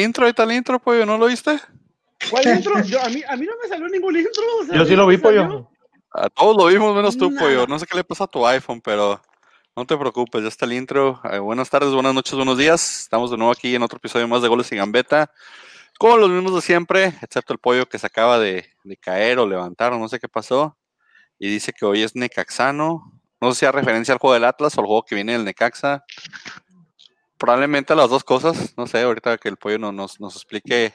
intro, ahí está el intro, pollo, ¿no lo viste? ¿Cuál intro? Yo, a, mí, a mí no me salió ningún intro. o sea, Yo sí lo vi, pollo. A todos lo vimos menos tú, Nah. pollo. No sé qué le pasa a tu iPhone, pero no te preocupes, ya está el intro. Eh, buenas tardes, buenas noches, buenos días. Estamos de nuevo aquí en otro episodio más de Goles y Gambeta. Con los mismos de siempre, excepto el pollo que se acaba de, de caer o levantar o no sé qué pasó. Y dice que hoy es Necaxano. No sé si a referencia al juego del Atlas o al juego que viene del Necaxa. Probablemente las dos cosas. No sé, ahorita que el pollo no- nos, nos explique.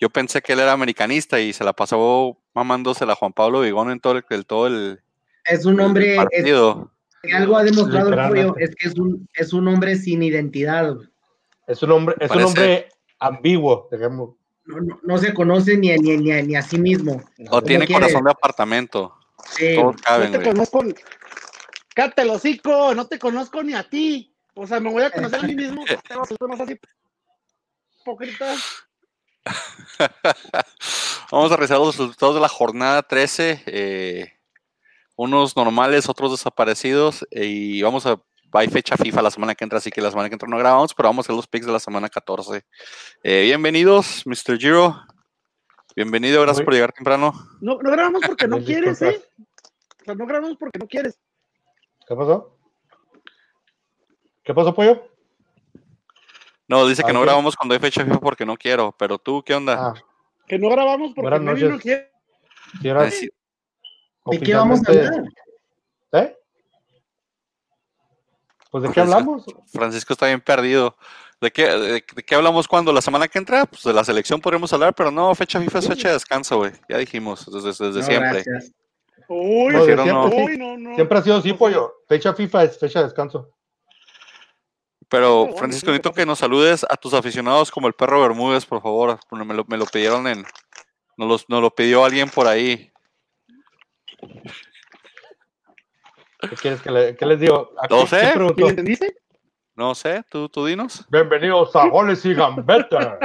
Yo pensé que él era americanista y se la pasó mamándosela a Juan Pablo Vigón en todo el, el- todo el, Es un hombre, es, algo ha demostrado el pollo, es que es un, es un hombre sin identidad. Es un hombre, es un hombre ambiguo, digamos. No, no- no se conoce ni, a- ni, a- ni, a- ni a sí mismo. O tiene quiere? corazón de apartamento. Sí, Todos No te güey. conozco. El hocico, no te conozco ni a ti. O sea, me voy a conocer a mí mismo. Más así. Vamos a revisar los resultados de la jornada 13. eh, unos normales, otros desaparecidos. eh, y vamos a. Hay fecha FIFA la semana que entra, así que la semana que entra no grabamos, pero vamos a hacer los picks de la semana 14. Eh, bienvenidos, Mr. Giro. Bienvenido, gracias Muy- por llegar temprano. No, no grabamos porque no quieres. ¿eh? O sea, no grabamos porque no quieres. ¿Qué pasó? ¿Qué pasó, pollo? No, dice que Ah, no ok. grabamos cuando hay fecha FIFA porque no quiero, pero tú, ¿qué onda? Ah, Que no grabamos porque Buenas Mary no quiere. sí, era sí, ¿De qué vamos a hablar? ¿Eh? Pues de qué Francisco. hablamos. Francisco está bien perdido. ¿De qué, de, de qué hablamos cuando? ¿La semana que entra? Pues de la selección podríamos hablar, pero no, fecha FIFA es fecha de descanso, güey. Ya dijimos, desde, desde No, siempre. gracias. Uy, No, uy, no, no. Siempre ha sido así, pollo. Fecha FIFA es fecha de descanso. Pero, Francisco, necesito que nos saludes a tus aficionados como el perro Bermúdez, por favor. Me lo, me lo pidieron en. Nos, los- nos lo pidió alguien por ahí. ¿Qué quieres que, le- qué les digo? ¿A No sé. entendiste? No sé, tú, tú dinos. Bienvenidos a Goles y Gambetta.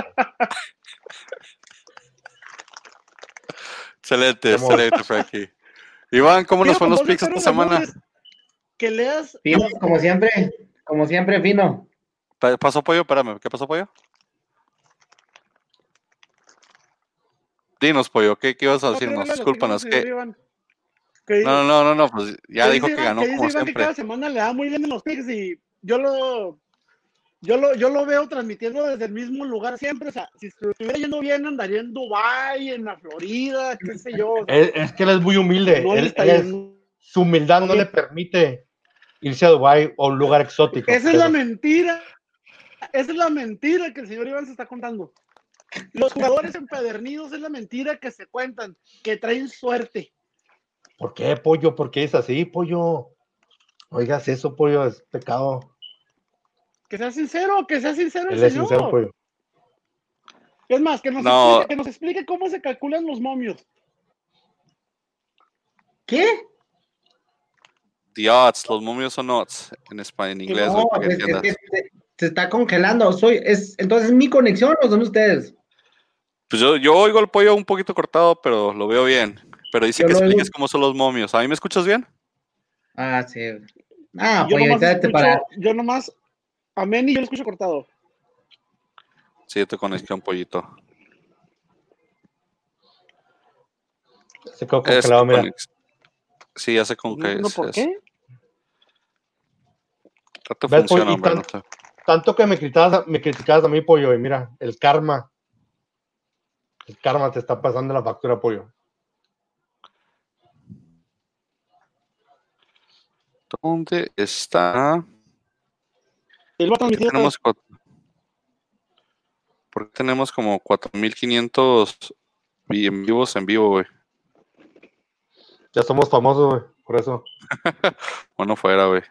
Excelente, excelente, Frankie. Iván, ¿cómo nos Pido fue los picks esta semana? Que leas. Como siempre, como siempre, fino. Pa- ¿Pasó pollo? Espérame, ¿qué pasó pollo? Dinos, pollo, ¿qué, qué ibas a No, decirnos? Discúlpanos. ¿qué? No, no, no, no, no, pues ya que dijo que ganó como Iván que siempre. cada semana le da muy bien en los picks y yo lo, yo lo, yo lo veo transmitiendo desde el mismo lugar siempre. O sea, si estuviera yendo bien, andaría en Dubai, en la Florida, qué sé yo. Es, es que él es muy humilde. no le Él- está él es- yendo. su humildad no le permite irse a Dubái o un lugar exótico. Esa es la mentira. Esa es la mentira que el señor Iván se está contando. Los jugadores empedernidos es la mentira que se cuentan, que traen suerte. ¿Por qué, pollo? ¿Por qué es así, pollo? Oigas, eso, pollo, es pecado. Que sea sincero, que sea sincero el Él es señor. sincero, pollo. Es más, que nos, No. explique, que nos explique cómo se calculan los momios. ¿Qué? The odds, los momios son odds en español, en inglés, No, que pues, es se, está congelando. Soy, es, entonces, ¿es mi conexión o son ustedes? Pues yo, yo oigo el pollo un poquito cortado, pero lo veo bien. Pero dice Yo que expliques cómo son los momios. ¿A mí me escuchas bien? Ah, sí. Ah, yo, pollo, nomás escucho, para. yo nomás, a Meni yo lo escucho cortado. Sí, yo te conecté un pollito. Se quedó congelado, mira. Sí, ya sé con No, qué no, es. ¿por es- qué? Trato ¿Ves, funciona, pollo? Y hombre. tan- no te- Tanto que me criticabas, me criticabas a mí, pollo, y mira, el karma. El karma te está pasando la factura, pollo. ¿Dónde está? Va a transmitir Tenemos cuatro- ¿Por qué tenemos como 4500 vi- en vivos en vivo, güey? Ya somos famosos, güey, por eso. Bueno, fuera, güey.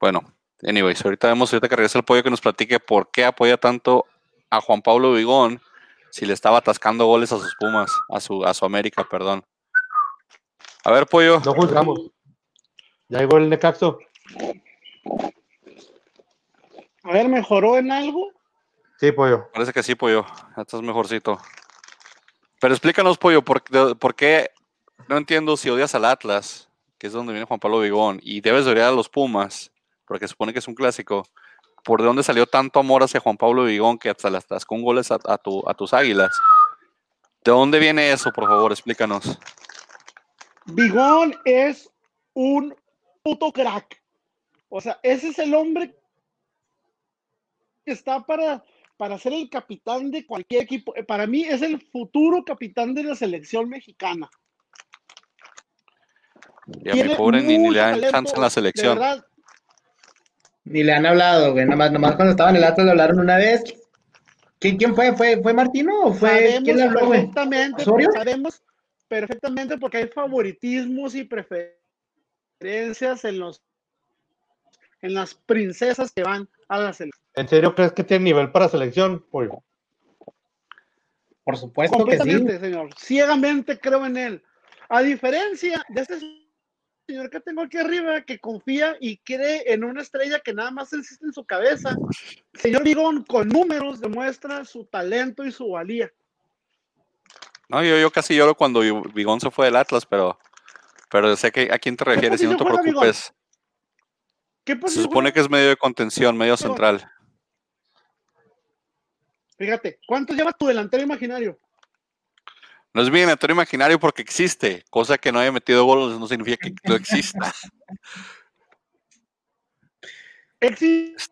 Bueno, anyways, ahorita vemos, ahorita que regrese el pollo que nos platique por qué apoya tanto a Juan Pablo Vigón si le estaba atascando goles a sus Pumas, a su, a su América, perdón. A ver, pollo. No juzgamos. Ya llegó el Necaxo. A ver, ¿mejoró en algo? Sí, pollo. Parece que sí, pollo. Ya estás mejorcito. Pero explícanos, pollo, ¿por, de- por qué? No entiendo si odias al Atlas. que es donde viene Juan Pablo Vigón, y debes de odiar a los Pumas, porque se supone que es un clásico, ¿por dónde salió tanto amor hacia Juan Pablo Vigón que hasta las das con goles a, a tu- a tus águilas? ¿De dónde viene eso, por favor? Explícanos. Bigón es un puto crack. O sea, ese es el hombre que está para, para ser el capitán de cualquier equipo. Eh, Para mí es el futuro capitán de la selección mexicana. Y a mi pobre ni, le dan chance en la de selección. verdad. Ni le han hablado, güey. Nomás, nomás cuando estaban en el Atlas le hablaron una vez. ¿Quién, quién fue? ¿Fue, fue Martino o fue? Sabemos ¿Quién le habló, güey? sabemos perfectamente porque hay favoritismos y preferencias en los en las princesas que van a la selección. ¿En serio crees que tiene nivel para selección, pollo? Por supuesto que sí. Señor. Ciegamente creo en él. A diferencia de este señor que tengo aquí arriba, que confía y cree en una estrella que nada más existe en su cabeza, el señor Vigón con números demuestra su talento y su valía. No, yo, yo casi lloro cuando Vi- Vigón se fue del Atlas, pero, pero sé que a quién te refieres y no te preocupes. ¿Qué Se supone que es medio de contención, medio central. Fíjate, ¿cuántos lleva tu delantero imaginario? No es mi delantero imaginario porque existe, cosa que no haya metido goles no significa que no exista. Existe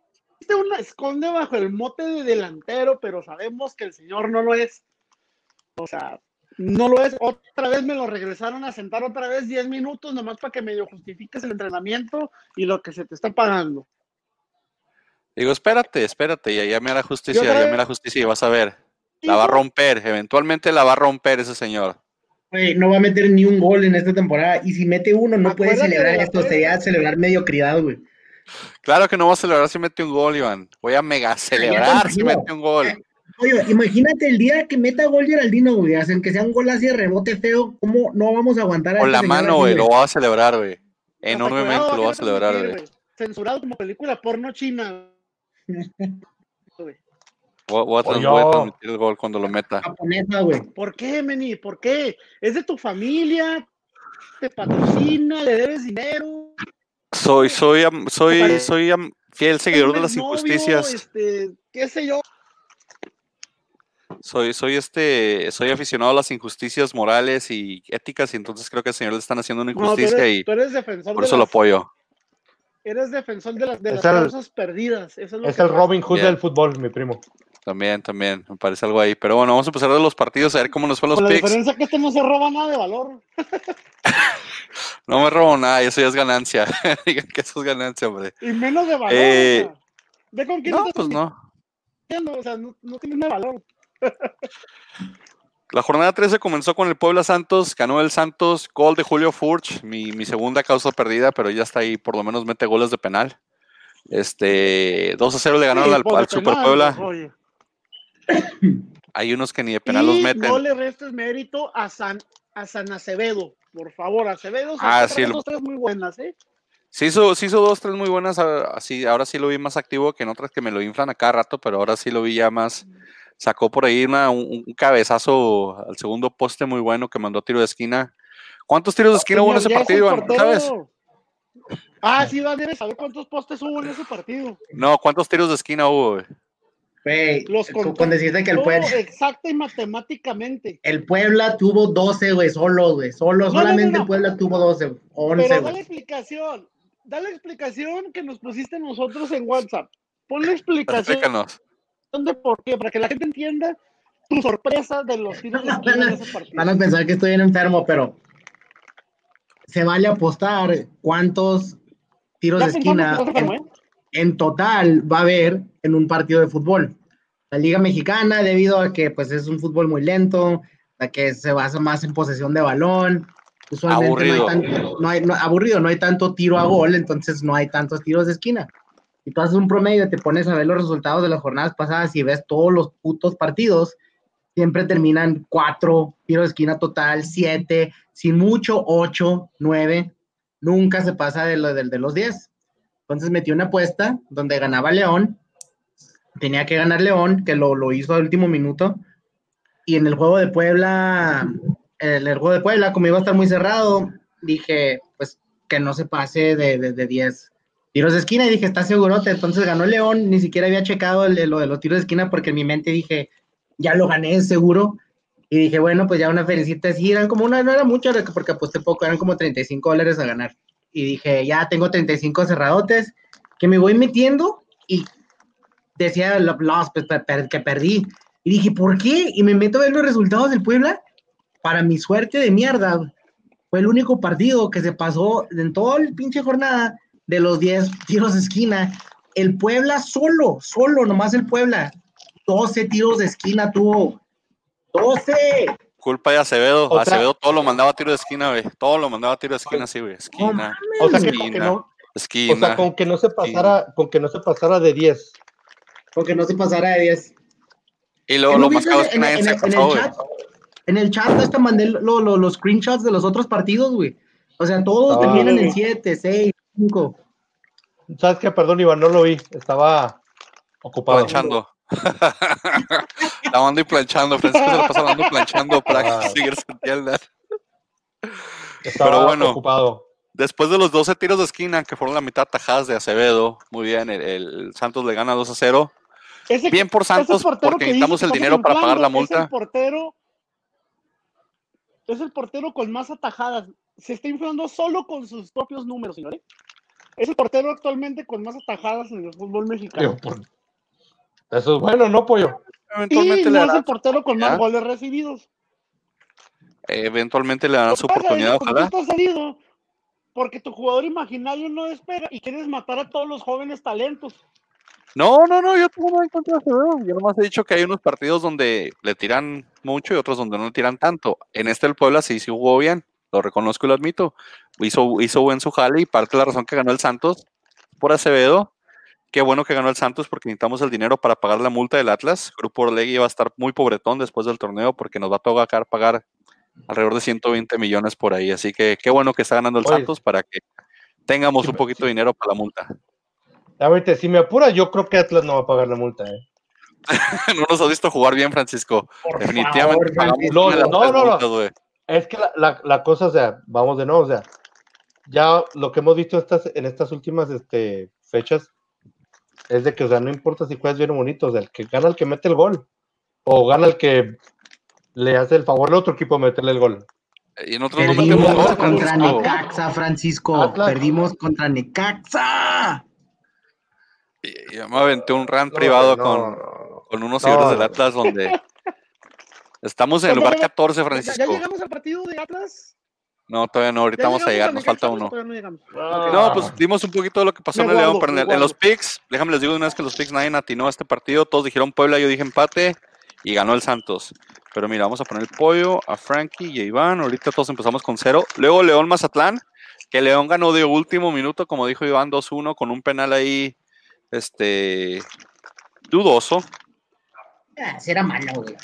una esconde bajo el mote de delantero, pero sabemos que el señor no lo es. O sea, no lo es. Otra vez me lo regresaron a sentar otra vez 10 minutos nomás para que medio justifiques el entrenamiento y lo que se te está pagando. Digo, espérate, espérate, ya, ya me hará justicia, ya me hará justicia y vas a ver. La va a romper, eventualmente la va a romper ese señor. Güey, no va a meter ni un gol en esta temporada. Y si mete uno, no puede Acuérdate celebrar esto. Sería celebrar mediocridad, güey. Claro que no va a celebrar si mete un gol, Iván. Voy a mega celebrar si mete un gol. Oye, imagínate el día que meta gol Geraldino, güey. Hacen que sea un gol así de rebote feo. ¿Cómo no vamos a aguantar a Con la mano, güey, lo va a celebrar, güey. Enormemente lo va a celebrar, güey. Censurado como película porno china. güey. Voy, voy a, transmitir el gol cuando lo meta. Japonesa, güey. ¿Por qué, Meni? ¿Por qué? ¿Es de tu familia? ¿Te patrocina? ¿Le debes dinero? Soy, soy, soy, soy fiel seguidor de ¿Un las novio? injusticias. Este, ¿Qué sé yo? Soy, soy este, soy aficionado a las injusticias morales y éticas, y entonces creo que al señor le están haciendo una No, tú injusticia eres, y tú eres defensor por de eso lo apoyo. Eres defensor de las, de Es las el- causas perdidas. Eso es lo Es que el pasa. Robin Hood del fútbol, mi primo. También, también, me parece algo ahí. Pero bueno, vamos a empezar de los partidos, a ver cómo nos fue los Con la picks. diferencia que este no se roba nada de valor. No me robo nada, eso ya es ganancia. Digan que eso es ganancia, hombre. Y menos de valor. Eh, Ve con quién No, pues no. compitiendo, O sea, no, no tienes nada de valor. La jornada 13 comenzó con el Puebla Santos, ganó el Santos, gol de Julio Furch, mi, mi segunda causa perdida, pero ya está ahí, por lo menos mete goles de penal. Este, 2 a 0 le ganaron Sí, al, de al Super Puebla. oye. Hay unos que ni de penal los meten. no le restes mérito a San, a San Acevedo. Por favor, Acevedo. Ah, sí, dos, tres muy buenas, ¿eh? Sí hizo, sí hizo dos, tres muy buenas. Así, ahora sí lo vi más activo que en otras que me lo inflan a cada rato, pero ahora sí lo vi ya más. Sacó por ahí una- un, un cabezazo al segundo poste muy bueno que mandó tiro de esquina. ¿Cuántos tiros de esquina hubo en ese partido, Iván? ¿Sabes? Ah, sí, va, debes saber cuántos postes hubo en ese partido. No, ¿cuántos tiros de esquina hubo? güey? Güey, Los con, contó con decirte que el Puebla, exacta y matemáticamente. el Puebla tuvo 12, güey, solo, güey. Solo, No, solamente no, no. el Puebla tuvo 12, 11, Pero da la güey. explicación. Da la explicación que nos pusiste nosotros en WhatsApp. Pon la explicación Explícanos. de por qué, para que la gente entienda tu sorpresa de los tiros de ese partido. Van a pensar que estoy bien enfermo, pero se vale apostar cuántos tiros Ya de esquina que estás enfermo, en, ¿eh? En total va a haber en un partido de fútbol. La Liga Mexicana, debido a que pues es un fútbol muy lento, a que se basa más en posesión de balón, usualmente Aburrido. no hay tanto, no hay, no- aburrido, no hay tanto tiro a gol, entonces no hay tantos tiros de esquina. Y tú haces un promedio, te pones a ver los resultados de las jornadas pasadas y ves todos los putos partidos, siempre terminan cuatro tiros de esquina total, siete, sin mucho, ocho, nueve, nunca se pasa de, lo, de, de los diez. Entonces metí una apuesta donde ganaba León, tenía que ganar León, que lo, lo hizo al último minuto, y en el juego de Puebla, en el juego de Puebla, como iba a estar muy cerrado, dije, pues que no se pase de, de, de 10 tiros de esquina y dije, está segurote. Entonces ganó León, ni siquiera había checado el- lo de los tiros de esquina porque en mi mente dije, ya lo gané seguro. Y dije, bueno, pues ya una felicita así, eran como una, no era mucho porque aposté poco, eran como 35 dólares a ganar. Y dije, ya tengo 35 cerradotes que me voy metiendo y decía lo- los, pues, que perdí. Y dije, ¿por qué? Y me meto a ver los resultados del Puebla. Para mi suerte de mierda, fue el único partido que se pasó en toda la pinche jornada de los 10 tiros de esquina. El Puebla solo, solo, nomás el Puebla. 12 tiros de esquina tuvo. 12. Culpa de Acevedo. O sea- Acevedo todo lo mandaba a tiro de esquina, güey. Todo lo mandaba a tiro de esquina, sí, güey. Esquina, O sea, que, esquina, que no, o esquina. sea, con que no se pasara, con que no se pasara de 10. Porque no se pasara de 10. Y luego ¿No lo más caro es que en, nadie en- se en pasó, el chat? En el chat hasta mandé lo- lo- los screenshots de los otros partidos, güey. O sea, todos terminan en 7, 6, 5. ¿Sabes qué? Perdón, Iván, no lo vi. Estaba ocupado. Lavando y planchando. Francisco se la pasa lavando y planchando para que seguir su tienda. Estaba Pero bueno. ocupado. Después de los 12 tiros de esquina, que fueron la mitad tajadas de Acevedo, muy bien, el, el Santos le gana 2 a 0. Ese- Bien por Santos, porque que necesitamos el dinero para pagar la Es multa. el portero. Es el portero con más atajadas. Se está inflando solo con sus propios números, señores. Es el portero actualmente con más atajadas en el fútbol mexicano. Por- Eso es bueno, ¿no, pollo? Y Eventualmente, le no es el portero con más ¿Ya? goles recibidos. eventualmente le darán su oportunidad, ojalá. estás salido porque tu jugador imaginario no despega y quieres matar a todos los jóvenes talentos. No, no, no, yo tengo nada en contra de Acevedo. Yo nomás he dicho que hay unos partidos donde le tiran mucho y otros donde no le tiran tanto. En este el Puebla sí, sí jugó bien, lo reconozco y lo admito. Hizo, hizo buen su jale y parte de la razón que ganó el Santos por Acevedo. Qué bueno que ganó el Santos porque necesitamos el dinero para pagar la multa del Atlas. Grupo Orlegui va a estar muy pobretón después del torneo porque nos va a tocar pagar alrededor de 120 millones por ahí. Así que qué bueno que está ganando el Oye. Santos para que tengamos Sí, un poquito de dinero para la multa. Ahorita, si me apura, yo creo que Atlas no va a pagar la multa, ¿eh? no nos has visto jugar bien, Francisco. Por Definitivamente favor, No, no, no. multas. Es que la, la, la cosa, o sea, vamos de nuevo, o sea, ya lo que hemos visto estas, en estas últimas este, fechas es de que, o sea, no importa si juegas bien o bonito, o sea, el que gana el que mete el gol, o gana el que le hace el favor al otro equipo de meterle el gol. Y en otros no Perdimos metemos gol, contra Francisco. Necaxa, Francisco. Atlas. Perdimos contra Necaxa. Y- Yo me aventé un rant No, privado no, con, con unos No, seguidores del. Atlas donde estamos en el lugar 14, ¿Ya, ya Francisco. llegamos al partido de Atlas? No, todavía no, ahorita ¿Ya vamos a llegar, nos falta uno. no? Ah. No, pues dimos un poquito de lo que pasó Me en el León, pero en, me el- en los picks, déjame les digo de una vez que los picks nadie atinó a este partido, todos dijeron Puebla, yo dije empate y ganó el Santos. Pero mira, vamos a poner el pollo a Frankie y a Iván, ahorita todos empezamos con cero. Luego León Mazatlán, que León ganó de último minuto, como dijo Iván, 2-1 con un penal ahí, este, dudoso. Ah, sí era malo, güey.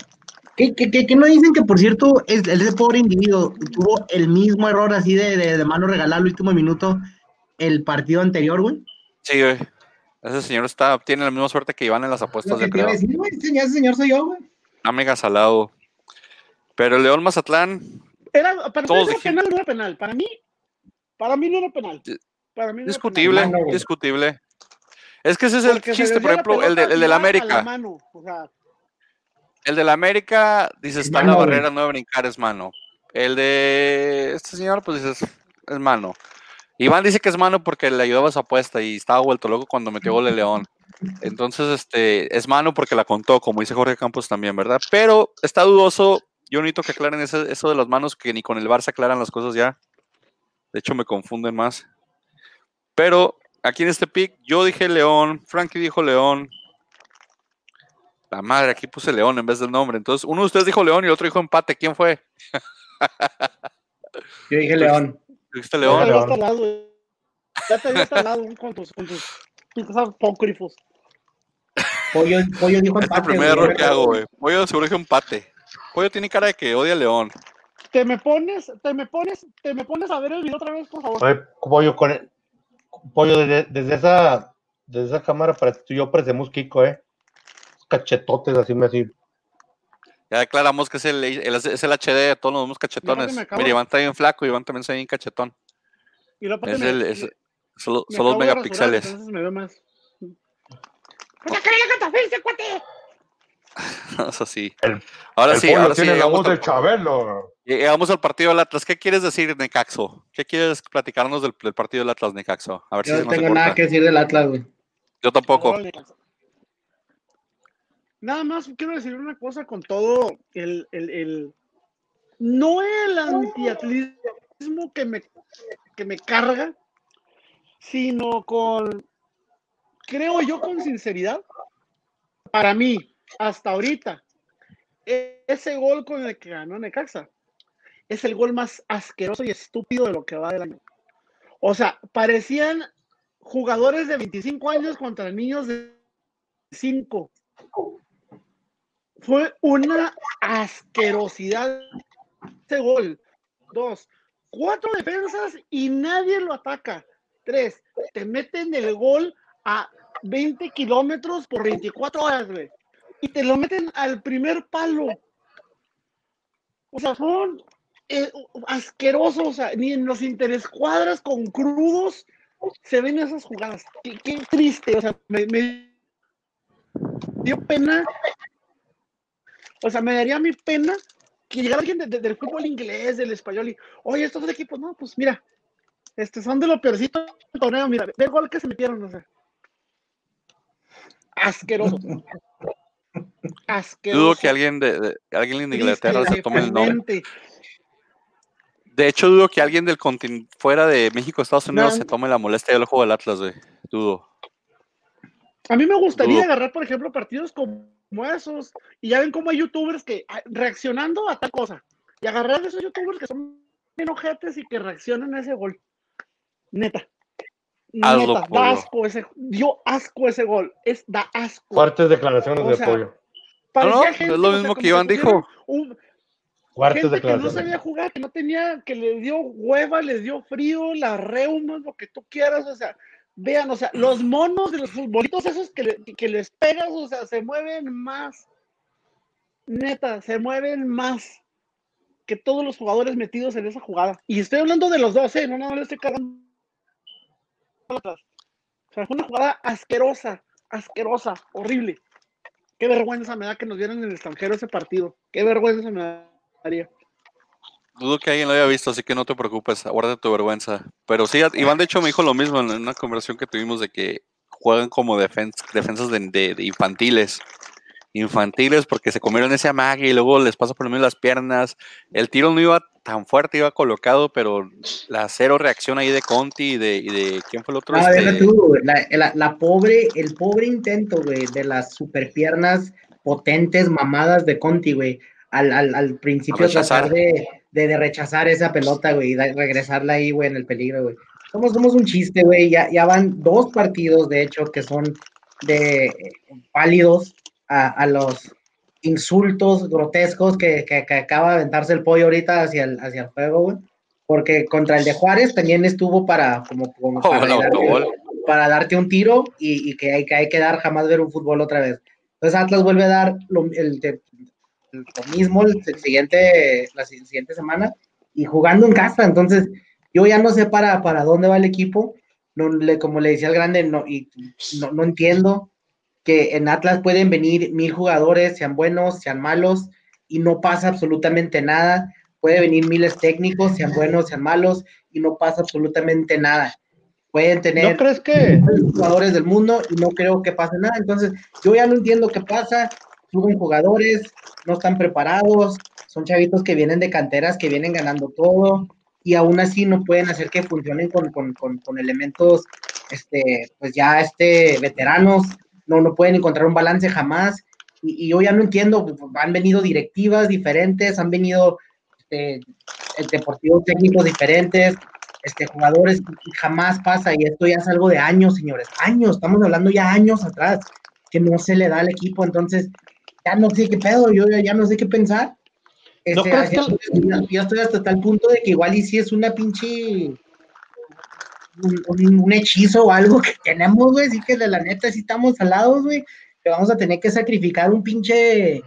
¿Qué, qué, qué- qué no dicen que, por cierto, es, ese pobre individuo tuvo el mismo error así de, de, de mano regalar al último minuto el partido anterior, güey? Sí, güey. Ese señor está, tiene la misma suerte que Iván en las apuestas que de creo. decir, güey, ese señor, ese señor soy yo, güey. Mega salado. Pero el León Mazatlán, Era, para Todos mí era penal, no era penal. Para mí, para mí no era penal. Para mí no era discutible, penal. Mano, güey. discutible. Es que ese es el Porque chiste, por ejemplo, el, de, el del la América. mano, o sea, El del América, dices, está en la barrera, no brincar, es mano. El de este señor, pues dices, es mano. Iván dice que es mano porque le ayudaba a su apuesta y estaba vuelto loco cuando metió gol de León. Entonces, este, es mano porque la contó, como dice Jorge Campos también, ¿verdad? Pero está dudoso. Yo necesito que aclaren ese- eso de las manos, que ni con el Barça aclaran las cosas ya. De hecho, me confunden más. Pero aquí en este pick, yo dije León, Frankie dijo León. La madre, aquí puse León en vez del nombre. Entonces, uno de ustedes dijo León y el otro dijo empate. ¿Quién fue? Yo dije León. ¿Dijiste ya te León? había León. instalado, ya te había instalado con tus, con tus pinches apócrifos. Pollo, pollo dijo Es el empate, primer error que hago, güey. Pollo seguro que empate. Pollo tiene cara de que odia a León. Te me pones, te me pones, te me pones a ver el video otra vez, por favor. Oye, pollo, con el- pollo desde, desde esa desde esa cámara para tú y yo parecemos Kiko, eh. Cachetotes así me así. Ya declaramos que es el, el- es el HD, todos nos vemos cachetones. Mira, de- Iván está bien flaco, Iván también ve bien cachetón. Y aparte Es me- el, es- solo, me son los de rasurar, megapíxeles. entonces me veo más. Sí. El- Ahora el sí, ahora sí tiene la llegamos voz al, de Chabelo. llegamos al partido del Atlas. ¿Qué quieres decir, Necaxo? ¿Qué quieres platicarnos del, del partido del Atlas, Necaxo? A ver Yo si no tengo nada que decir del Atlas, güey. Yo tampoco. Nada más quiero decir una cosa con todo el, el, el no el antiatlismo que me, que me carga, sino con, creo yo con sinceridad, para mí, hasta ahorita, e- ese gol con el que ganó Necaxa es el gol más asqueroso y estúpido de lo que va del año. O sea, parecían jugadores de 25 años contra niños de 5. Fue una asquerosidad ese gol. Dos, cuatro defensas y nadie lo ataca. Tres, te meten el gol a 20 kilómetros por 24 horas, güey. Y te lo meten al primer palo. O sea, son eh, asquerosos. O sea, ni en los interescuadras con crudos se ven esas jugadas. Qué, triste. O sea, me, me dio pena. O sea, me daría mi pena que llegara alguien de- de- del fútbol inglés, del español, y, oye, estos dos equipos, no, pues mira, este, son de lo peorcito del torneo, mira, ve gol que se metieron, o sea. Asqueroso. Asqueroso. Dudo que alguien de, de- alguien de Inglaterra se tome el nombre. De hecho, dudo que alguien del continente fuera de México, Estados Unidos, No. se tome la molestia del juego del Atlas, güey. Dudo. A mí me gustaría Dudo. agarrar, por ejemplo, partidos como esos, y ya ven cómo hay youtubers que ah, reaccionando a tal cosa, y agarrar de esos youtubers que son bien ojetes y que reaccionan a ese gol. Neta. Hazlo, Neta, pollo. da asco ese, dio asco ese gol, es da asco. Fuertes declaraciones O de sea. Parecía No, no, es lo o sea, mismo como que Iván si dijo. un- Fuertes gente que no declaraciones. sabía jugar, que no tenía, que le dio hueva, les dio frío, las reumas, lo que tú quieras, o sea, vean, o sea, los monos de los futbolitos esos que, que les pegas, o sea, se mueven más, neta, se mueven más que todos los jugadores metidos en esa jugada. Y estoy hablando de los dos, ¿eh? No, no, le estoy cagando. atrás. O sea, fue una jugada asquerosa, asquerosa, horrible. Qué vergüenza me da que nos vieran en el extranjero ese partido. Qué vergüenza me daría. Dudo que alguien lo haya visto, así que no te preocupes, guarda tu vergüenza. Pero sí, Iván de hecho me dijo lo mismo en una conversación que tuvimos de que juegan como defen- defensas de, de- de infantiles. Infantiles porque se comieron ese amague y luego les pasa por lo menos las piernas. El tiro no iba tan fuerte, iba colocado, pero la cero reacción ahí de Conti y de, y de ¿quién fue el otro? No, Este, tú, la, la- la pobre, el pobre intento, güey, de las superpiernas potentes, mamadas de Conti, güey. Al, al, al principio tratar de, de, de rechazar esa pelota, güey, y regresarla ahí, güey, en el peligro, güey. Somos, somos un chiste, güey. Ya, ya van dos partidos, de hecho, que son de eh, válidos a, a los insultos grotescos que, que- que acaba de aventarse el pollo ahorita hacia el, hacia el juego, güey. Porque contra el de Juárez también estuvo para, como, como Oh, para, el darte, autogol. para darte un tiro y, y que, hay, que hay que dar jamás ver un fútbol otra vez. Entonces Atlas vuelve a dar lo, el, de- lo mismo el, siguiente, la si- siguiente semana y jugando en casa. Entonces yo ya no sé para, para dónde va el equipo. No, le, como le decía el grande, no, y no, no entiendo que en Atlas pueden venir mil jugadores, sean buenos, sean malos, y no pasa absolutamente nada. Puede venir miles técnicos, sean buenos, sean malos, y no pasa absolutamente nada. Pueden tener ¿No crees que jugadores del mundo y no creo que pase nada. Entonces, yo ya no entiendo qué pasa. Suben jugadores, no están preparados, son chavitos que vienen de canteras, que vienen ganando todo, y aún así no pueden hacer que funcionen con, con, con, con elementos, este, pues ya este, veteranos, no, no pueden encontrar un balance jamás. Y, y yo ya no entiendo, han venido directivas diferentes, han venido este, deportivos técnicos diferentes, este, jugadores, jamás pasa, y esto ya es algo de años, señores, años, estamos hablando ya años atrás, que no se le da al equipo, entonces, ya no sé qué pedo, yo ya, ya no sé qué pensar. ¿No Este, crees que ya, ya estoy hasta tal punto de que igual y si es una pinche un, un- un hechizo o algo que tenemos, güey, sí que de la neta sí estamos alados, güey, que vamos a tener que sacrificar un pinche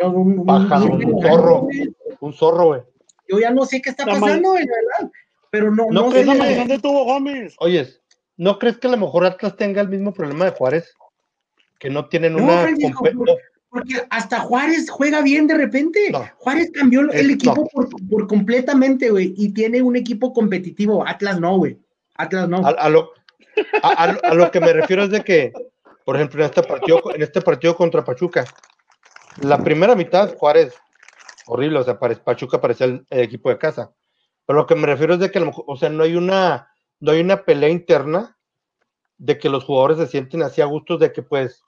un, un- Paja, virgen, un algo, zorro. güey. un zorro, güey? Yo ya no sé qué está mal. pasando, güey, la verdad. pero no, No no, crees la sé, que- de tuvo Gómez. Oyes, ¿no crees que a lo mejor Atlas tenga el mismo problema de Juárez? Que no tienen No, una. Francisco, porque hasta Juárez juega bien de repente. No. Juárez cambió el equipo no. por, por completamente, güey, y tiene un equipo competitivo. Atlas no, güey. Atlas no. A, a lo, a, a lo- a lo que me refiero es de que, por ejemplo, en este partido, en este partido contra Pachuca, la primera mitad, Juárez, horrible, o sea, Pachuca parecía el, el equipo de casa. Pero lo que me refiero es de que, o sea, no hay una, no hay una pelea interna de que los jugadores se sienten así a gustos de que, pues,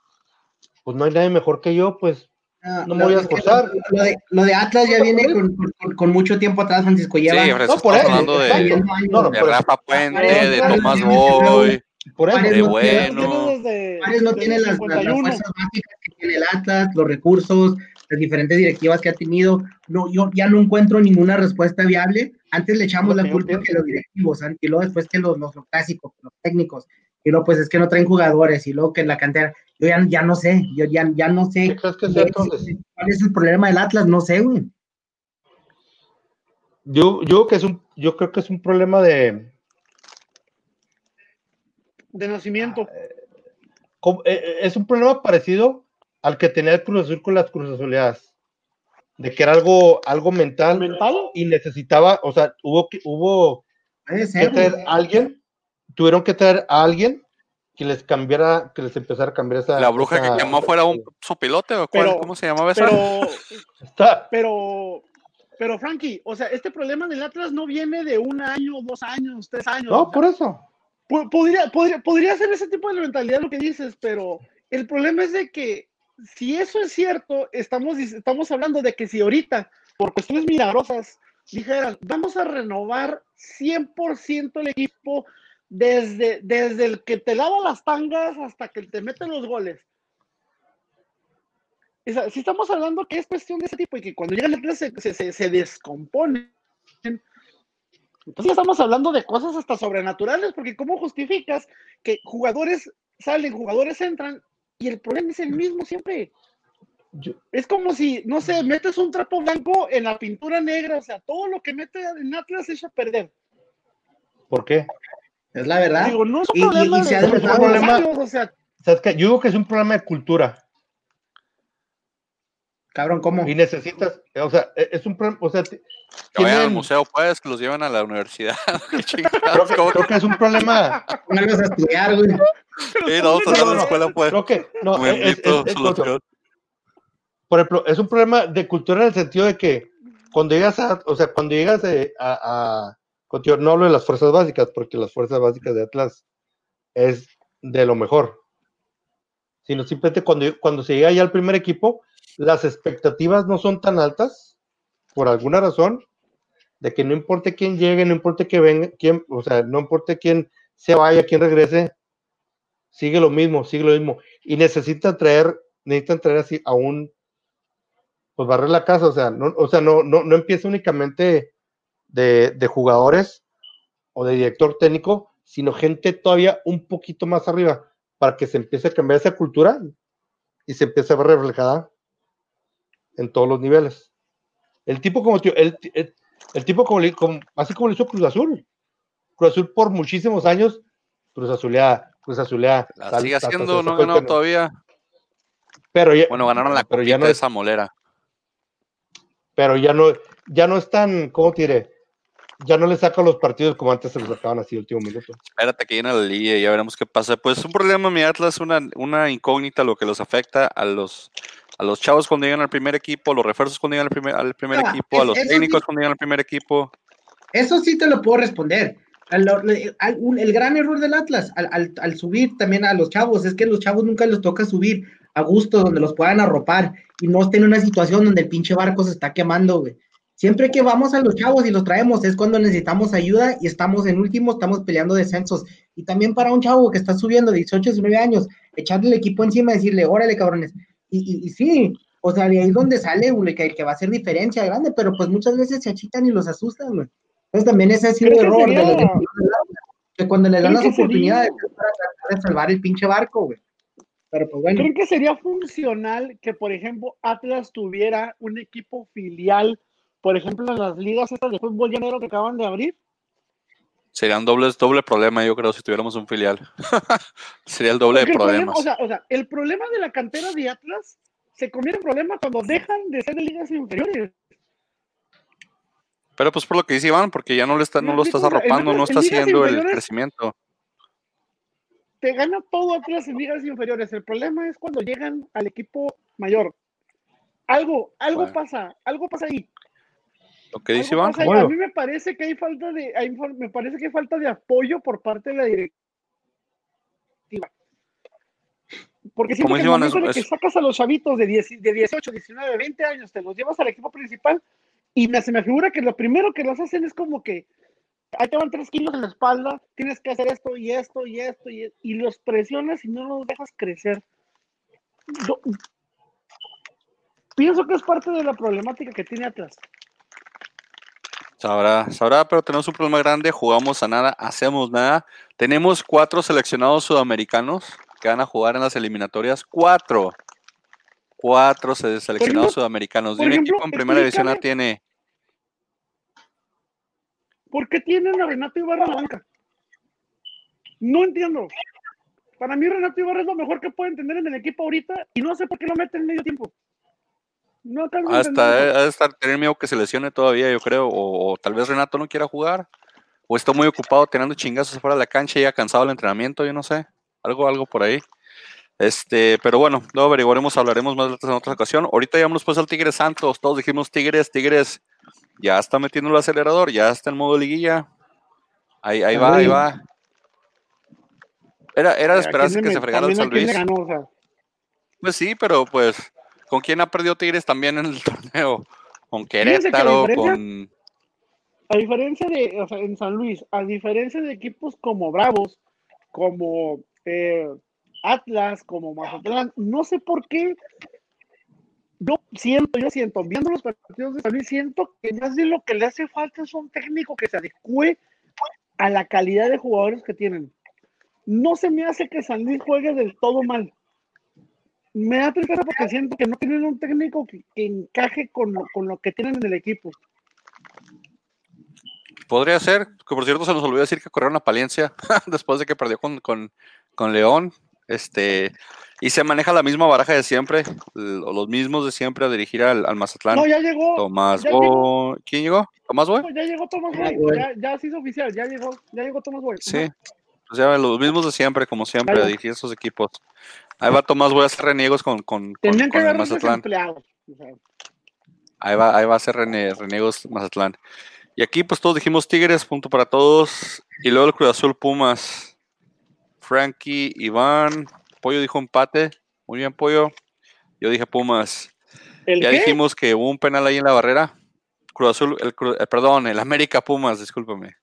pues no hay nadie mejor que yo, pues, Ah, no me voy a esforzar. Lo de, lo de Atlas ya viene con, con- con mucho tiempo atrás, Francisco. Lleva Sí, No, por hablando de, años. No, no, de. Rafa Puente, de Tomás Boy. por eso. De no tiene- bueno. Desde- Juárez no tiene las, las- las 51. fuerzas básicas que tiene el Atlas, los recursos, las diferentes directivas que ha tenido. No, yo ya no encuentro ninguna respuesta viable. Antes le echamos la culpa que los directivos, y luego después que los, los, los clásicos, los técnicos, y luego pues es que no traen jugadores, y luego que en la cantera. Yo ya, ya no sé, yo ya, ya no sé ¿Qué crees que sea entonces? cuál es el problema del Atlas, no sé, güey. Yo, yo, que es un, yo creo que es un problema de, de nacimiento. como- eh, eh, es un problema parecido al que tenía el Cruz Azul con las Cruz Azuleadas, de que era algo, algo mental ¿Mental? y necesitaba, o sea, hubo que, hubo que a alguien, tuvieron que traer a alguien que les cambiara, que les empezara a cambiar esa. La bruja esa- que llamó fuera un sopilote o cuál, Pero- ¿cómo se llamaba esa? Pero, Está- pero, pero, Frankie, o sea, este problema del Atlas no viene de un año, dos años, tres años. No, por eso. Po- Podría, podría, podría ser ese tipo de mentalidad lo que dices, pero el problema es de que si eso es cierto, estamos, estamos hablando de que si ahorita, por cuestiones milagrosas, dijeran, vamos a renovar 100% el equipo desde, desde el que te lava las tangas hasta que te mete los goles. O sea, si estamos hablando que es cuestión de ese tipo y que cuando llegan Atlas se, se, se, se descomponen, entonces estamos hablando de cosas hasta sobrenaturales, porque ¿cómo justificas que jugadores salen, jugadores entran y el problema es el mismo siempre? Yo- Es como si, no sé, metes un trapo blanco en la pintura negra, o sea, todo lo que mete en Atlas se echa a perder. ¿Por qué? Es la verdad. Digo, no es un Y- y- problema y se ha dos problema- años, o sea, ¿Sabes qué? Yo digo que es un problema de cultura Cabrón, ¿cómo? y necesitas, o sea, e- es un problema, o sea, te- Que vayan al museo, pues, que los lleven a la universidad. Qué creo que, ¿cómo creo que es un problema, a estudiar, güey. Sí, no, a hacer no, la no, escuela, pues. creo que, no, es- es- es- por ejemplo, es un problema de cultura en el sentido de que cuando llegas a, o sea, cuando llegas a, a- no hablo de las fuerzas básicas, porque las fuerzas básicas de Atlas es de lo mejor, sino simplemente cuando, cuando se llega ya al primer equipo, las expectativas no son tan altas, por alguna razón, de que no importa quién llegue, no importa que venga, quién, o sea, no importa quién se vaya, quién regrese, sigue lo mismo, sigue lo mismo. Y necesitan traer, necesitan traer así a un, pues barrer la casa, o sea, no, o sea, no, no, no empieza únicamente de, de jugadores o de director técnico, sino gente todavía un poquito más arriba, para que se empiece a cambiar esa cultura y se empiece a ver reflejada en todos los niveles. El tipo como el, el, el tipo como, como- así como le hizo Cruz Azul. Cruz Azul por muchísimos años, Cruz Azulea, Cruz Azulea. La sal- sigue haciendo, no ha ganado todavía. Pero ya, Bueno, ganaron la pero ya no de es, esa molera. pero ya no, ya no es tan, ¿cómo te diré? Ya no le sacan los partidos como antes se los sacaban así último minuto. Espérate que llena la liga y ya veremos qué pasa. Pues un problema, mi Atlas, una, una incógnita lo que los afecta a los a los chavos cuando llegan al primer equipo, a los refuerzos cuando llegan al primer, al primer Ah, equipo, a los técnicos sí. cuando llegan al primer equipo. Eso sí te lo puedo responder. Al- al- un- el gran error del Atlas al, al- al subir también a los chavos es que los chavos nunca les toca subir a gusto donde los puedan arropar y no estén en una situación donde el pinche barco se está quemando, güey. Siempre que vamos a los chavos y los traemos es cuando necesitamos ayuda y estamos en último, estamos peleando descensos. Y también para un chavo que está subiendo 18, 19 años, echarle el equipo encima y decirle, órale, cabrones. Y, y, y sí, o sea, de ahí es donde sale güey, que, que va a hacer diferencia grande, pero pues muchas veces se achitan y los asustan, güey. Entonces también ese ha sido el error de los que cuando les dan las oportunidades de salvar el pinche barco, güey. Pero pues bueno, ¿Creen que sería funcional que, por ejemplo, Atlas tuviera un equipo filial, por ejemplo, en las ligas estas de fútbol llanero que acaban de abrir? Sería un doble, problema, yo creo, si tuviéramos un filial. Sería el doble Porque de el problema, problemas. o, sea, o sea, el problema de la cantera de Atlas se convierte en problema cuando dejan de ser de ligas inferiores. Pero pues por lo que dice Iván, porque ya no, le está, no lo estás arropando, no está haciendo el crecimiento. Te gana todo Atlas en ligas inferiores. El problema es cuando llegan al equipo mayor. Algo, algo Bueno. pasa, algo pasa ahí. Lo que dice Iván. Bueno. A mí me parece que hay falta de, hay me parece que hay falta de apoyo por parte de la directiva. Porque Como que Iván, en el que sacas a los chavitos de, 10 de 18, 19, 20 años, te los llevas al equipo principal y me, se me figura que lo primero que los hacen es como que ahí te van tres kilos en la espalda, tienes que hacer esto y esto y esto y, y los presionas y no los dejas crecer. Yo- pienso que es parte de la problemática que tiene Atlas. Sabrá, sabrá, pero tenemos un problema grande, jugamos a nada, hacemos nada. Tenemos cuatro seleccionados sudamericanos que van a jugar en las eliminatorias. Cuatro. Cuatro se- seleccionados ejemplo- sudamericanos. Ni un ejemplo, equipo en primera división la tiene. ¿Por qué tienen a Renato Ibarra en la banca? No entiendo. Para mí Renato Ibarra es lo mejor que pueden tener en el equipo ahorita y no sé por qué lo meten en medio tiempo. No a Hasta ha de estar tener miedo que se lesione todavía, yo creo. O, o tal vez Renato no quiera jugar. O está muy ocupado teniendo chingazos fuera de la cancha y ya cansado del entrenamiento, yo no sé. Algo, algo por ahí. Este, pero bueno, luego averiguaremos, hablaremos más en otra ocasión. Ahorita llamamos pues al Tigres Santos. Todos dijimos Tigres, Tigres. Ya está metiendo el acelerador, ya está en modo liguilla. Ahí, ahí va, ahí va. Era, era de ¿A quién esperarse que se fregara el San quién le Luis. ganó, o sea, Pues sí, pero pues, ¿con quién ha perdido Tigres también en el torneo? Con que Querétaro, con. A diferencia de, o sea, en San Luis, a diferencia de equipos como Bravos, como eh, Atlas, como Mazatlán, no sé por qué. Yo siento, yo siento, viendo los partidos de San Luis, siento que más bien lo que le hace falta es un técnico que se adecue a la calidad de jugadores que tienen. No se me hace que San Luis juegue del todo mal. Me da tristeza porque siento que no tienen un técnico que, que encaje con lo, con lo que tienen en el equipo. Podría ser, que por cierto se nos olvidó decir que corrieron a Palencia después de que perdió con, con, con León. Este, y se maneja la misma baraja de siempre, l- los mismos de siempre a dirigir al, al Mazatlán. No, ya llegó. Tomás ya. ¿Quién llegó? ¿Tomás Boy? No, ya llegó Tomás Boy. Ya, ya se hizo oficial. Ya llegó, ya llegó Tomás Boy. Sí. O sea, los mismos de siempre, como siempre, a dirigir esos equipos. Ahí va Tomás Boy a hacer reniegos con, con, con, que con el Mazatlán. Ahí va, ahí va a hacer rene- reniegos Mazatlán. Y aquí pues todos dijimos Tigres, punto para todos. Y luego el Cruz Azul Pumas. Frankie, Iván, Pollo dijo empate. Muy bien, Pollo. Yo dije Pumas. ¿El Ya qué? dijimos que hubo un penal ahí en la barrera. Cruz Azul, el, Cru- eh, perdón, el América Pumas, discúlpame.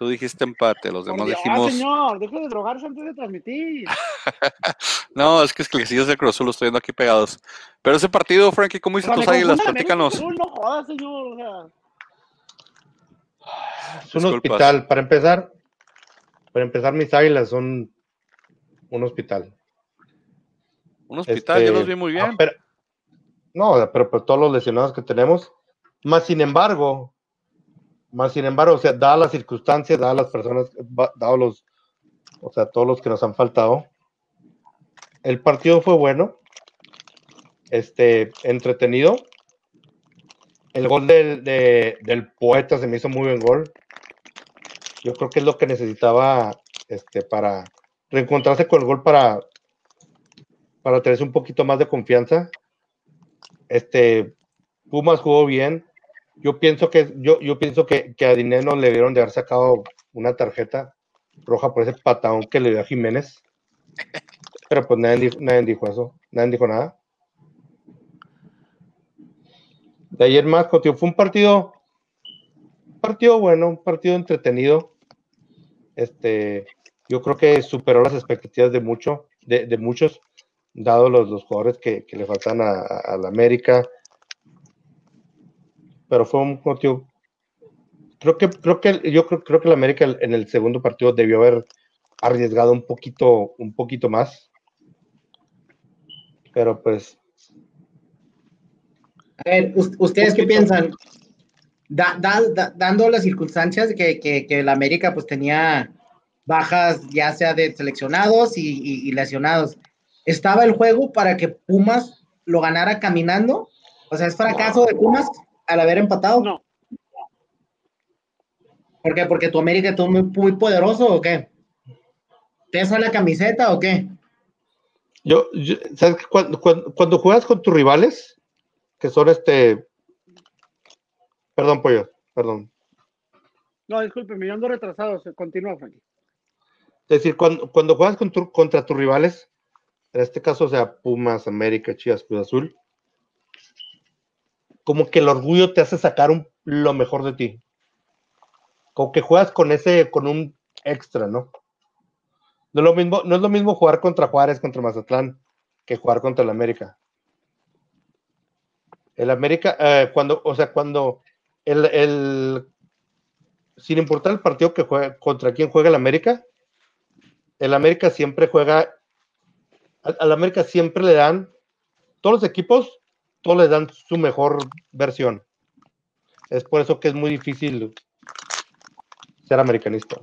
Tú dijiste empate, los demás Dios, dijimos. señor, deje de drogarse antes de transmitir. No, es que es que si es el Cruz Azul, lo estoy viendo aquí pegados. Pero ese partido, Frankie, ¿cómo hiciste tus águilas? Platícanos. Azul, No jodas, señor. O sea, Es un Disculpas. hospital. Para empezar, para empezar, mis águilas son un hospital. Un hospital, yo Este, los vi muy bien. ah, pero- no, pero por todos los lesionados que tenemos. Más sin embargo, más sin embargo, o sea, dadas las circunstancias, dadas las personas, dados los, o sea, todos los que nos han faltado, el partido fue bueno, este, entretenido. El gol del, de- del poeta se me hizo muy buen gol. Yo creo que es lo que necesitaba este, para reencontrarse con el gol para, para tener un poquito más de confianza. Este, Pumas jugó bien. Yo pienso que yo, yo pienso que, que a Dineno le dieron de haber sacado una tarjeta roja por ese patadón que le dio a Jiménez. Pero pues nadie, nadie dijo eso, nadie dijo nada. De ayer más, Cotillo, fue un partido, partido bueno, un partido entretenido. Este, yo creo que superó las expectativas de mucho, de, de muchos, dado los, los jugadores que, que le faltan a, a la América. Pero fue un partido. Creo que, creo que yo creo, creo que la América en el segundo partido debió haber arriesgado un poquito, un poquito más. Pero pues, A ver, us- ¿ustedes qué piensan? da- da- da- dando las circunstancias que, que, que la América pues tenía bajas ya sea de seleccionados y, y- y lesionados. ¿Estaba el juego para que Pumas lo ganara caminando? O sea, ¿es fracaso de Pumas al haber empatado? No, ¿Por qué? ¿Porque tu América es muy, muy poderoso o qué? ¿Pesa la camiseta o qué? Yo, yo- ¿sabes qué? cuando, cuando, cuando juegas con tus rivales, que son este. Perdón, pollo, perdón. no, disculpe, me ando retrasado. se- Continúa, Frankie. Es decir, cuando, cuando juegas con tu- contra tus rivales, en este caso, o sea, Pumas, América, Chivas, Cruz Azul, como que el orgullo te hace sacar un- lo mejor de ti. Como que juegas con ese, con un extra, ¿no? No es lo mismo, no es lo mismo jugar contra Juárez, contra Mazatlán, que jugar contra el América. El América, eh, cuando, o sea, cuando el, el- sin importar el partido que juegue, contra quién juega el América, el América siempre juega, al América siempre le dan, todos los equipos, todos le dan su mejor versión. Es por eso que es muy difícil ser americanista.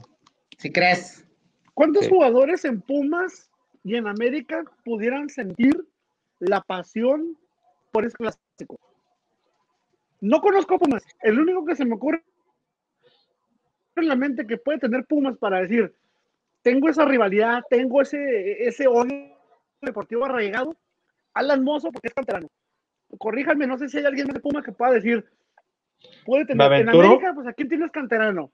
Si crees. ¿Cuántos Sí. jugadores en Pumas y en América pudieran sentir la pasión por ese clásico? No conozco a Pumas. El único que se me ocurre en la mente que puede tener Pumas para decir, tengo esa rivalidad, tengo ese, ese odio deportivo arraigado, Alan Mozo, porque es canterano. Corríjanme, no sé si hay alguien de Pumas que pueda decir, puede Me tener, en. América, pues aquí tienes canterano.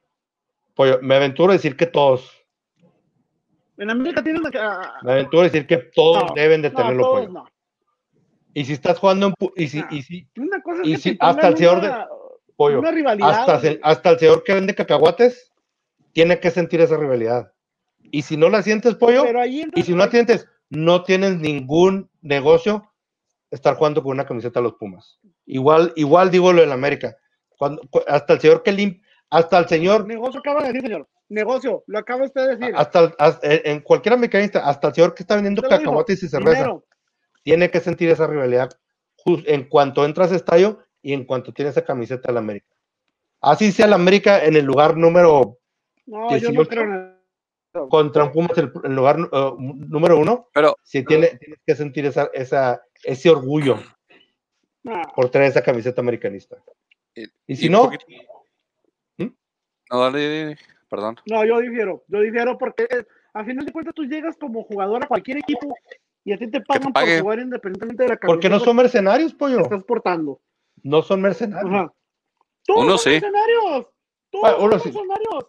Pollo, me aventuro a decir que todos, En América tienes a- me aventuro a decir que todos No, deben de no, tenerlo, todos pollo. no. Y si estás jugando en, y si, Ah. y si, Una cosa Y si hasta el señor de- una, pollo, una rivalidad. hasta, se- hasta el señor que vende cacahuates tiene que sentir esa rivalidad. Y si no la sientes, pollo, pero ahí entra- y si no la sientes, no tienes ningún negocio estar jugando con una camiseta de los Pumas. Igual, igual digo lo del América. Cuando, hasta el señor que lim- hasta el señor, Negocio acaba de decir, señor. Negocio, lo acaba usted de decir. hasta, el- hasta- en en cualquier americanista, hasta el señor que está vendiendo cacahuates y cerveza, dinero. tiene que sentir esa rivalidad en cuanto entras a estadio y en cuanto tienes esa camiseta de la América. Así sea la América en el lugar número No, yo 18. no creo en eso. contra un Pumas el, el lugar uh, número uno, Pero, si tiene, tienes que sentir esa, esa, ese orgullo No. por traer esa camiseta americanista. y, Y si no, poquito- ¿Mm? No, dale, dale, perdón. No, yo difiero. Yo difiero porque a final de cuentas tú llegas como jugador a cualquier equipo y a ti te pagan por jugar independientemente de la porque no camiseta son mercenarios, pollo. estás portando. No son mercenarios. Ajá. Todos Uno son sí. mercenarios. Todos Bueno, uno son sí. mercenarios.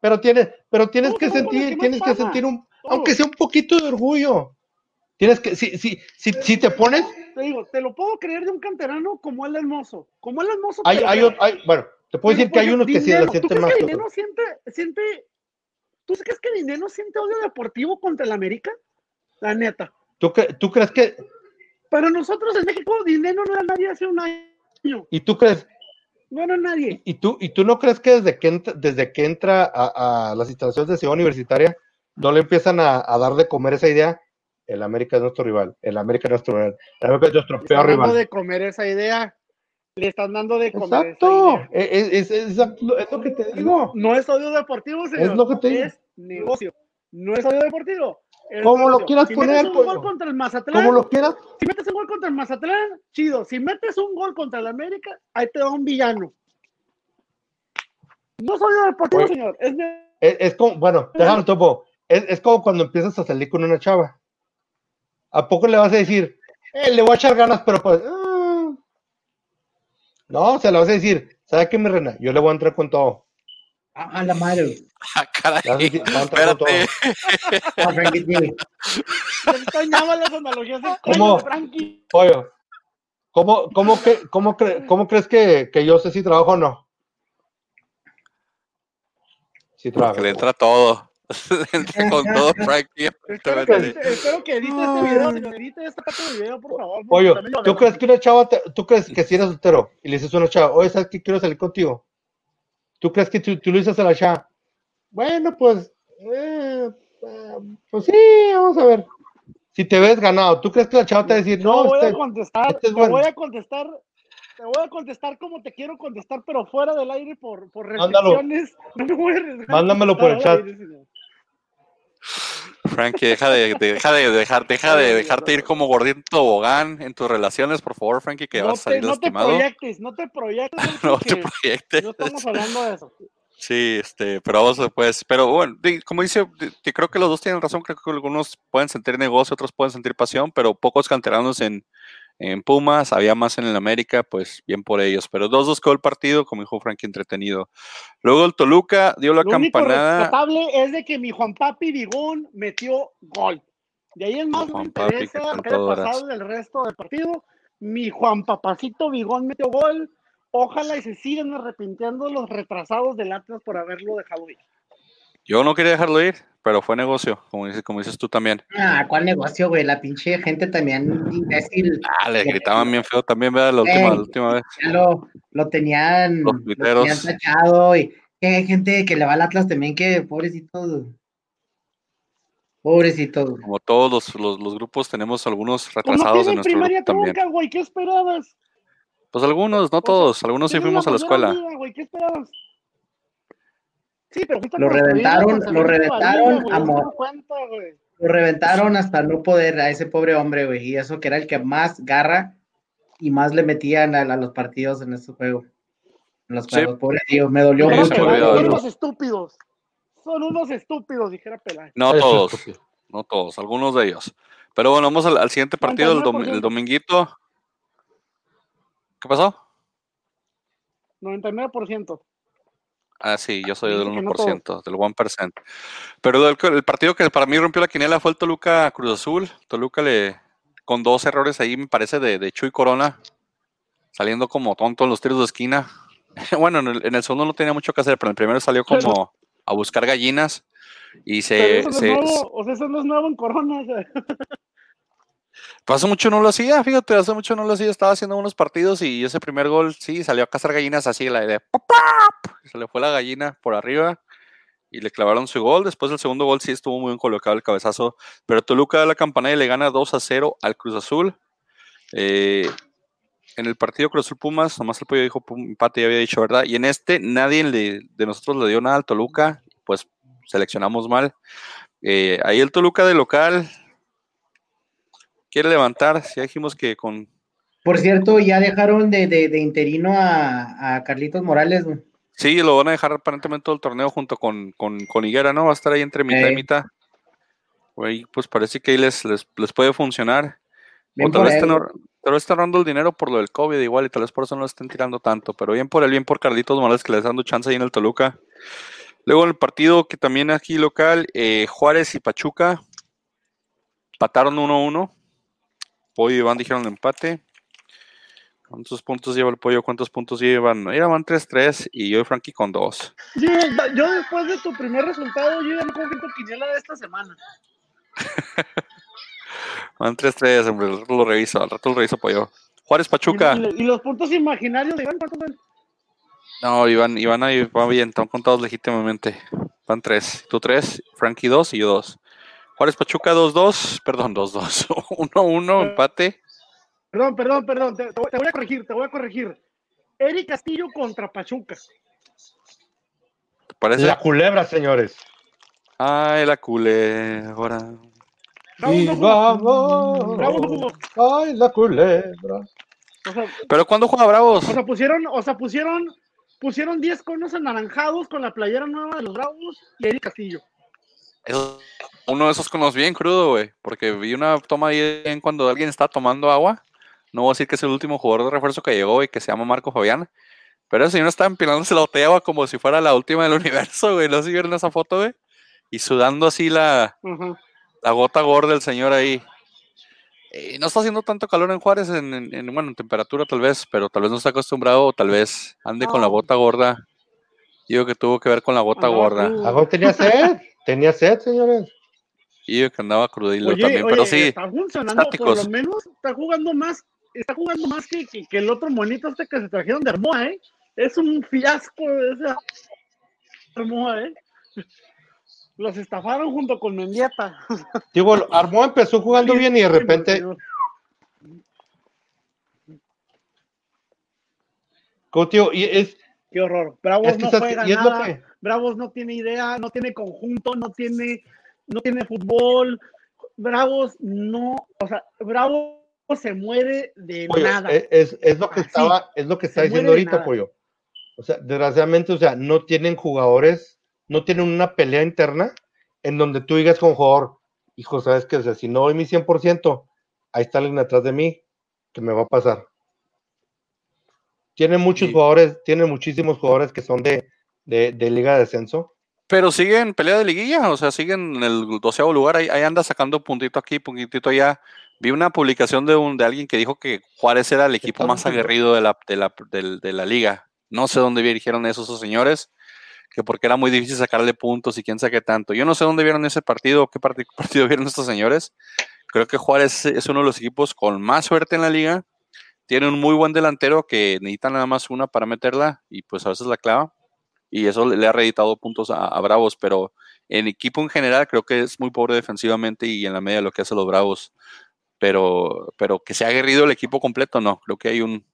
Pero tienes, pero tienes Todos que sentir, tienes que paga. sentir un, Todos. aunque sea un poquito de orgullo. Tienes que, si, si, si, si te pones, Te digo, te lo puedo creer de un canterano como el hermoso. Como el hermoso. hay, lo hay, hay- bueno, te puedo decir que hay unos que sí la sienten más. ¿Tú que crees que otros. Dineno siente, siente, ¿Tú crees que Dineno siente odio deportivo contra el América? La neta. ¿Tú, cre- ¿Tú crees que, Pero nosotros en México, Dineno no era nadie hace un año. y tú crees, No era nadie. y tú, y tú no crees que desde que entra, desde que entra a, a las instalaciones de Ciudad Universitaria, no le empiezan a, a dar de comer esa idea? El América es nuestro rival, el América es nuestro rival, el América es nuestro Le peor están dando rival. de comer esa idea. Le están dando de comer Exacto, esa idea. es, es- es- exacto, es lo que te digo. No es odio deportivo, señor. Es lo que te digo. Es negocio. No es odio deportivo. Como lo quieras si poner, metes un gol contra el Mazatlán, Como lo quieras, si metes un gol contra el Mazatlán, chido. Si metes un gol contra el América, ahí te da un villano. No soy deportivo, Oye. señor. Es es, es como, bueno, déjalo topo, es, es como cuando empiezas a salir con una chava. ¿A poco le vas a decir, eh, le voy a echar ganas, pero pues, ah"? no, se le vas a decir, ¿sabe qué, mi reina? Yo le voy a entrar con todo. A, a la madre. Ah, caray. Le vas a decir, "Voy a entrar con todo". Las analogías ¿Cómo? Frankie. ¿cómo, cómo, que, cómo, cre- cómo crees que, que yo sé si trabajo o no? Sí trabajo. Que le entra todo. Con todo, Frankie. Espero que, espero que edite este video, señor. Edite esta parte del video, por favor. Oye, ¿tú crees que una chava, te- tú crees que si eres soltero y le dices a una chava, oye, ¿sabes qué quiero salir contigo? ¿Tú crees que tú, tú le dices a la chava? Bueno, pues, eh, eh, pues sí, vamos a ver. Si te ves ganado, ¿tú crees que la chava te va a decir, No no, voy este, a contestar, este es te bueno. voy a contestar te voy a contestar como te quiero contestar, pero fuera del aire por, por Mándalo. restricciones. No me voy a Mándamelo por el chat. aire. Frankie, deja de, de- deja de dejar, deja de dejarte ir como gordito tobogán en tus relaciones, por favor, Frankie, que No vas a te, salir no te lastimado. proyectes, no te proyectes. No te proyectes. No estamos hablando de eso. Sí, este, pero vamos después. Pero bueno, como dice, que creo que los dos tienen razón. Creo que algunos pueden sentir negocio, otros pueden sentir pasión, pero pocos canteranos en, en Pumas, había más en el América, pues bien por ellos. Pero 2-2 quedó el partido, como dijo Frankie, entretenido. Luego el Toluca dio la Lo campanada. rescatable es de que mi Juan Papi Vigón metió gol. De ahí en más me Juan Papi, interesa que lo adoras. pasado del resto del partido. Mi Juan Papacito Vigón metió gol. Ojalá y se sigan arrepintiendo los retrasados del Atlas por haberlo dejado ir. Yo no quería dejarlo ir, pero fue negocio, como dices, como dices tú también. Ah, ¿cuál negocio, güey? La pinche gente también imbécil. Ah, le gritaban bien feo también, ¿verdad? La última, la última vez. Ya lo, lo tenían, Los lo tenían tachado y que hay gente que le va al Atlas también que pobrecitos. Pobrecitos. Como todos los, los, los grupos tenemos algunos Pues retrasados en nuestro primaria grupo también. trunca, güey. ¿Qué esperabas? Pues algunos, no todos, algunos sí fuimos a la escuela. güey, ¿Qué esperabas? Sí, pero Lo reventaron- lo reventaron liga, güey, a no mo- te das cuenta, güey. Lo reventaron hasta no poder a ese pobre hombre, güey. Y eso que era el que más garra y más le metían a, a los partidos en este juego. En los Sí. juegos, pobre tío, me dolió mucho, güey, Son no. unos estúpidos. Son unos estúpidos, dijera Peláez. No todos, no todos, algunos de ellos. Pero bueno, vamos al, al siguiente partido, el, dom- 99%. el dominguito. ¿Qué pasó? 99%. Ah, sí, yo soy del Dice que no 1%, del 1%. Pero el, el partido que para mí rompió la quiniela fue el Toluca Cruz Azul. Toluca le, con dos errores ahí, me parece, de, de Chuy Corona, saliendo como tonto en los tiros de esquina. bueno, en el, en el segundo no tenía mucho que hacer, pero en el primero salió como a buscar gallinas y Pero se, eso, no es se, nuevo, o sea, eso no es nuevo en Corona. o sea. Pues hace mucho no lo hacía, fíjate, hace mucho no lo hacía, estaba haciendo unos partidos y ese primer gol, sí, salió a cazar gallinas así, la idea, ¡pop, pop! se le fue la gallina por arriba y le clavaron su gol, después del segundo gol sí estuvo muy bien colocado el cabezazo, pero Toluca da la campanilla y le gana 2 a 0 al Cruz Azul. Eh, en el partido Cruz Azul Pumas, nomás el pollo dijo empate, ya había dicho, ¿verdad? Y en este nadie de nosotros le dio nada al Toluca, pues seleccionamos mal. Eh, ahí el Toluca de local quiere levantar, ya dijimos que con Por cierto, ya dejaron de, de- de interino a, a Carlitos Morales, güey. Sí, lo van a dejar aparentemente todo el torneo junto con, con, con Higuera, ¿no? Va a estar ahí entre mitad y Eh. mitad. Güey, pues parece que ahí les, les, les puede funcionar. Bien o tal vez, están, tal vez están ahorrando el dinero por lo del COVID igual y tal vez por eso no lo estén tirando tanto. Pero bien por el bien por Carlitos Morales que les dando chance ahí en el Toluca. Luego en el partido que también aquí local, eh, Juárez y Pachuca empataron 1-1. Pollo y Iván dijeron empate. ¿Cuántos puntos lleva el pollo? ¿Cuántos puntos llevan? Mira, van 3-3 y yo y Frankie con 2. Sí, yo después de tu primer resultado, yo ya no confío quiniela de esta semana. Van 3-3, hombre. Al rato lo reviso. Al rato lo reviso, pollo. Juárez Pachuca. Y, y- los puntos imaginarios de Iván, ¿cuántos son? No, Iván, Iván ahí va bien. Están contados legítimamente. Van 3. Tú 3, Frankie 2 y yo 2. Juárez Pachuca 2-2. Perdón, 2-2. 1-1, empate. Perdón, perdón, perdón. Te, te voy, a corregir, te voy a corregir. Eric Castillo contra Pachuca. ¿Te parece? La culebra, señores. Ay, la culebra. Bravo, Y no vamos. No. Ay, la culebra. O sea, ¿Pero cuándo juega Bravos? o sea, pusieron, o sea, pusieron, pusieron 10 conos anaranjados con la playera nueva de los Bravos y Eric Castillo. Eso- uno de esos conos bien crudo, güey. Porque vi una toma ahí en cuando alguien está tomando agua. No voy a decir que es el último jugador de refuerzo que llegó y que se llama Marco Fabián. Pero ese señor estaba empilándose la botella de agua como si fuera la última del universo, güey. ¿No sé si vieron esa foto, güey? Y sudando así la, la gota gorda del señor ahí. Eh, no está haciendo tanto calor en Juárez, en, en- en, bueno, en temperatura tal vez, pero tal vez no está acostumbrado o tal vez ande con la gota gorda. Digo que tuvo que ver con la gota Andaba gorda. Agón tenía sed. Tenía sed, señores. Y digo que andaba crudillo Oye, también, oye, pero sí. está funcionando, por lo menos está jugando más, está jugando más que, que, que el otro monito este que se trajeron de Armoa, ¿eh? Es un fiasco esa Armoa, ¿eh? Los estafaron junto con Mendieta. Digo, Armó empezó jugando bien y de repente digo, y es, Qué horror. Bravos es que no estás- juega y es lo nada. Bravos no tiene idea, no tiene conjunto, no tiene, no tiene fútbol. Bravos no, o sea, Bravos se muere de nada. es, es- es lo que Así, estaba, es lo que está diciendo ahorita. Pollo. O sea, desgraciadamente, o sea, no tienen jugadores, no tienen una pelea interna en donde tú digas con jugador, hijo, sabes que, o sea, si no doy mi 100%, ahí está alguien atrás de mí que me va a pasar. Tienen muchos Sí. jugadores, tienen muchísimos jugadores que son de, de, de liga de descenso. Pero siguen en pelea de liguilla, o sea, siguen en el doceavo lugar, ahí, ahí anda sacando puntito aquí, puntito allá. Vi una publicación de, un, de alguien que dijo que Juárez era el equipo más aguerrido de la, de, la, de la liga. No sé dónde eso esos señores, que porque era muy difícil sacarle puntos y quién sabe qué tanto. Yo no sé dónde vieron ese partido, qué parti- partido vieron estos señores. Creo que Juárez es uno de los equipos con más suerte en la liga. Tiene un muy buen delantero que necesita nada más una para meterla y pues a veces la clava. Y eso le, ha reeditado puntos a, a Bravos, pero en equipo en general creo que es muy pobre defensivamente y en la media lo que hace los Bravos. Pero, pero que se ha aguerrido el equipo completo, no. Creo que hay un,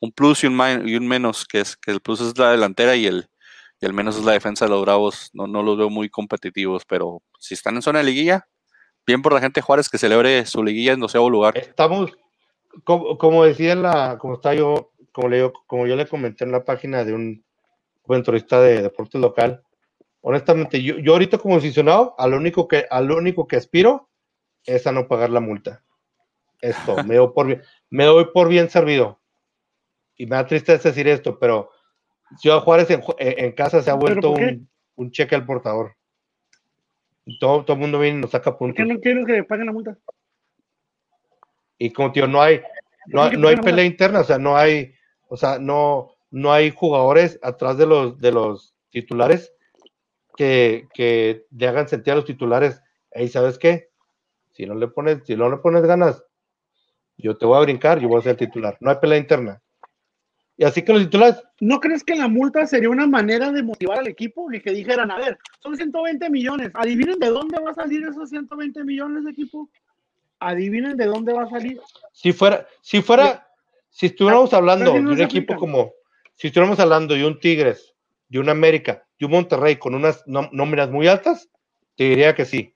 un plus y un, y un menos, que es que el plus es la delantera y el, y el menos es la defensa de los Bravos. No, no los veo muy competitivos, pero si están en zona de liguilla, bien por la gente de Juárez que celebre su liguilla en doceavo lugar. Estamos, como, como decía la, como está yo, como, le, como yo le comenté en la página de un comentarista de deportes local, honestamente, yo, yo ahorita como aficionado, a lo único que, a lo único que aspiro es a no pagar la multa. Esto, me doy por bien, me doy por bien servido. Y me da tristeza decir esto, pero Ciudad Juárez en, en- casa se ha ¿Pero vuelto un, un cheque al portador. Y todo, todo el mundo viene y nos saca ¿Por qué puntos. no quieren que paguen la multa? Y como tío, no hay, no, ¿Por qué no hay pelea interna, o sea, no hay, o sea, no, no hay jugadores atrás de los, de los titulares que, que le hagan sentir a los titulares, hey, ¿sabes qué? Si no le pones, si no le pones ganas, yo te voy a brincar, yo voy a ser titular. No hay pelea interna. Y así que los titulares, ¿No crees que la multa sería una manera de motivar al equipo y que dijeran, a ver, son 120 millones, adivinen de dónde va a salir esos 120 millones de equipo? Adivinen de dónde va a salir. si fuera, si fuera, si estuviéramos hablando de un equipo como, si estuviéramos hablando de un Tigres, de un América, de un Monterrey con unas nóminas muy altas, te diría que sí.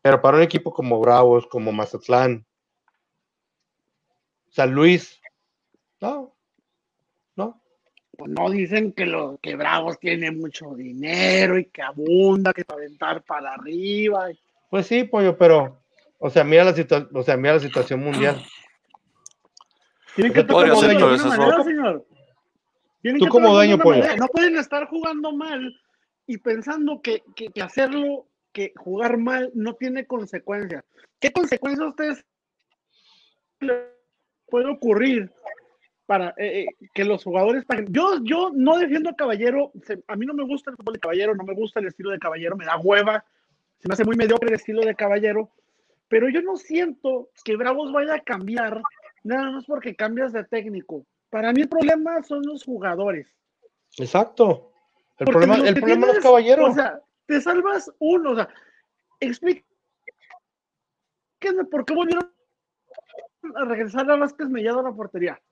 Pero para un equipo como Bravos, como Mazatlán, San Luis, no, no. Pues no dicen que los que Bravos tiene mucho dinero y que abunda, que para aventar para arriba. Pues sí, pollo, pero, o sea, mira la situación, o sea, mira la situación mundial. Sea, que ser de alguna manera, señor. Tienen Tú que como pollo. manera. No pueden estar jugando mal y pensando que, que- que hacerlo, que jugar mal no tiene consecuencias. ¿Qué consecuencias a ustedes puede ocurrir para eh, eh, que los jugadores paguen? Yo, yo no defiendo a Caballero. se- a mí no me gusta el fútbol de Caballero, no me gusta el estilo de Caballero, me da hueva. Se me hace muy mediocre el estilo de Caballero. Pero yo no siento que Bravos vaya a cambiar nada más porque cambias de técnico. Para mí el problema son los jugadores. Exacto. El Porque problema, los el problema no es tienes, caballero. O sea, te salvas uno. O sea, explíquenme por qué volvieron a regresar a Vázquez Mellado a la portería.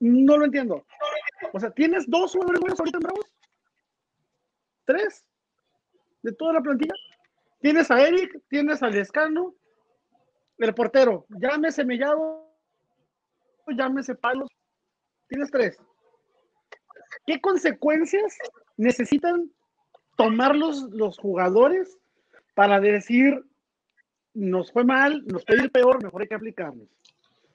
No lo entiendo. O sea, ¿tienes dos jugadores buenos ahorita en Bravos? ¿Tres? ¿De toda la plantilla? Tienes a Eric, tienes a Lescano, el portero. Llámese Mellado, llámese Palos. Tienes tres. ¿Qué consecuencias necesitan tomar los, los jugadores para decir nos fue mal, nos puede ir peor, mejor hay que aplicarnos?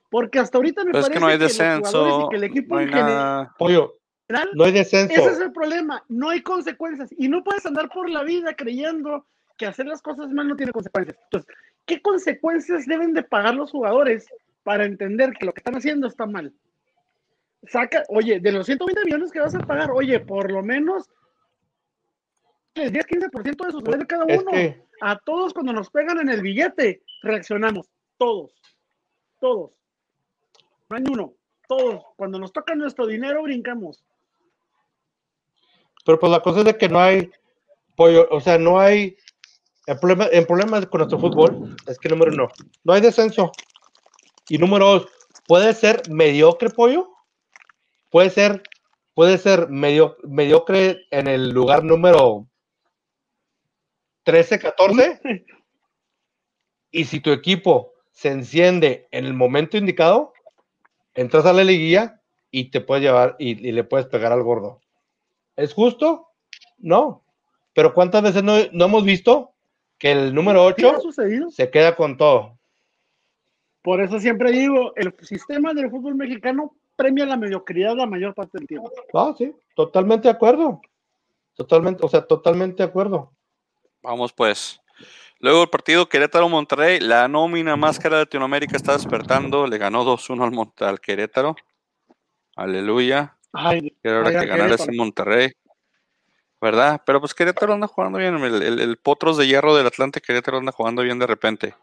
Porque hasta ahorita me Pero es parece que no hay los jugadores descenso, y que el equipo no hay en general nada. Pollo, no hay descenso. ese es el problema, no hay consecuencias y no puedes andar por la vida creyendo que hacer las cosas mal no tiene consecuencias. Entonces, ¿qué consecuencias deben de pagar los jugadores para entender que lo que están haciendo está mal? Saca, oye, de los 120 millones que vas a pagar, oye, por lo menos el 10-15% de sus de cada Es uno. que, A todos cuando nos pegan en el billete, reaccionamos. Todos. Todos. No hay uno. Todos. Cuando nos toca nuestro dinero, brincamos. pero pues la cosa es de que no hay pollo, o sea, no hay. El problema, el problema con nuestro fútbol es que número uno, no hay descenso. Y número dos, puede ser mediocre pollo, puede ser, puede ser medio, mediocre en el lugar número 13, 14. Y si tu equipo se enciende en el momento indicado, entras a la liguilla y te puedes llevar y, y le puedes pegar al gordo. ¿Es justo? No. Pero ¿cuántas veces no, no hemos visto que el número ¿Qué ha 8 sucedido? se queda con todo? Por eso siempre digo, el sistema del fútbol mexicano premia la mediocridad la mayor parte del tiempo. No, sí, totalmente de acuerdo. Totalmente, o sea, totalmente de acuerdo. Vamos pues. Luego el partido Querétaro-Monterrey, la nómina máscara de Latinoamérica está despertando, le ganó 2-1 al, al Querétaro. Aleluya. Ay, Era hora Vaya que ganara ese. Monterrey. ¿Verdad? Pero pues Querétaro anda jugando bien. El, el- el Potros de Hierro del Atlante Querétaro anda jugando bien de repente.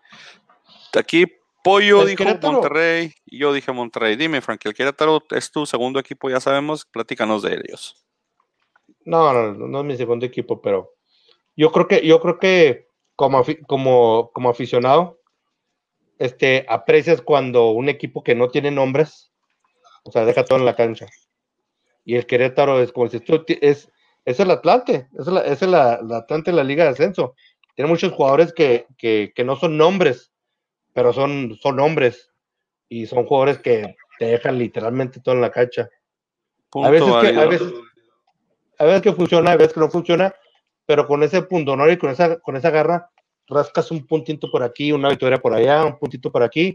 Aquí Pollo ¿Es dijo Querétaro? Monterrey y yo dije Monterrey. Dime, Frank, el Querétaro es tu segundo equipo, ya sabemos. Platícanos de ellos. No, no, no, no es mi segundo equipo, pero yo creo que, yo creo que como, como, como aficionado, este, aprecias cuando un equipo que no tiene nombres, o sea, deja todo en la cancha. Y el Querétaro es como si tú es, es el Atlante, es, la, es el, el Atlante de la Liga de Ascenso. Tiene muchos jugadores que, que, que no son nombres, pero son, son hombres. Y son jugadores que te dejan literalmente todo en la cancha. Punto A veces, que, a, veces, a veces que funciona, a veces que no funciona, pero con ese punto honor y con esa, con esa garra, rascas un puntito por aquí, una victoria por allá, un puntito por aquí,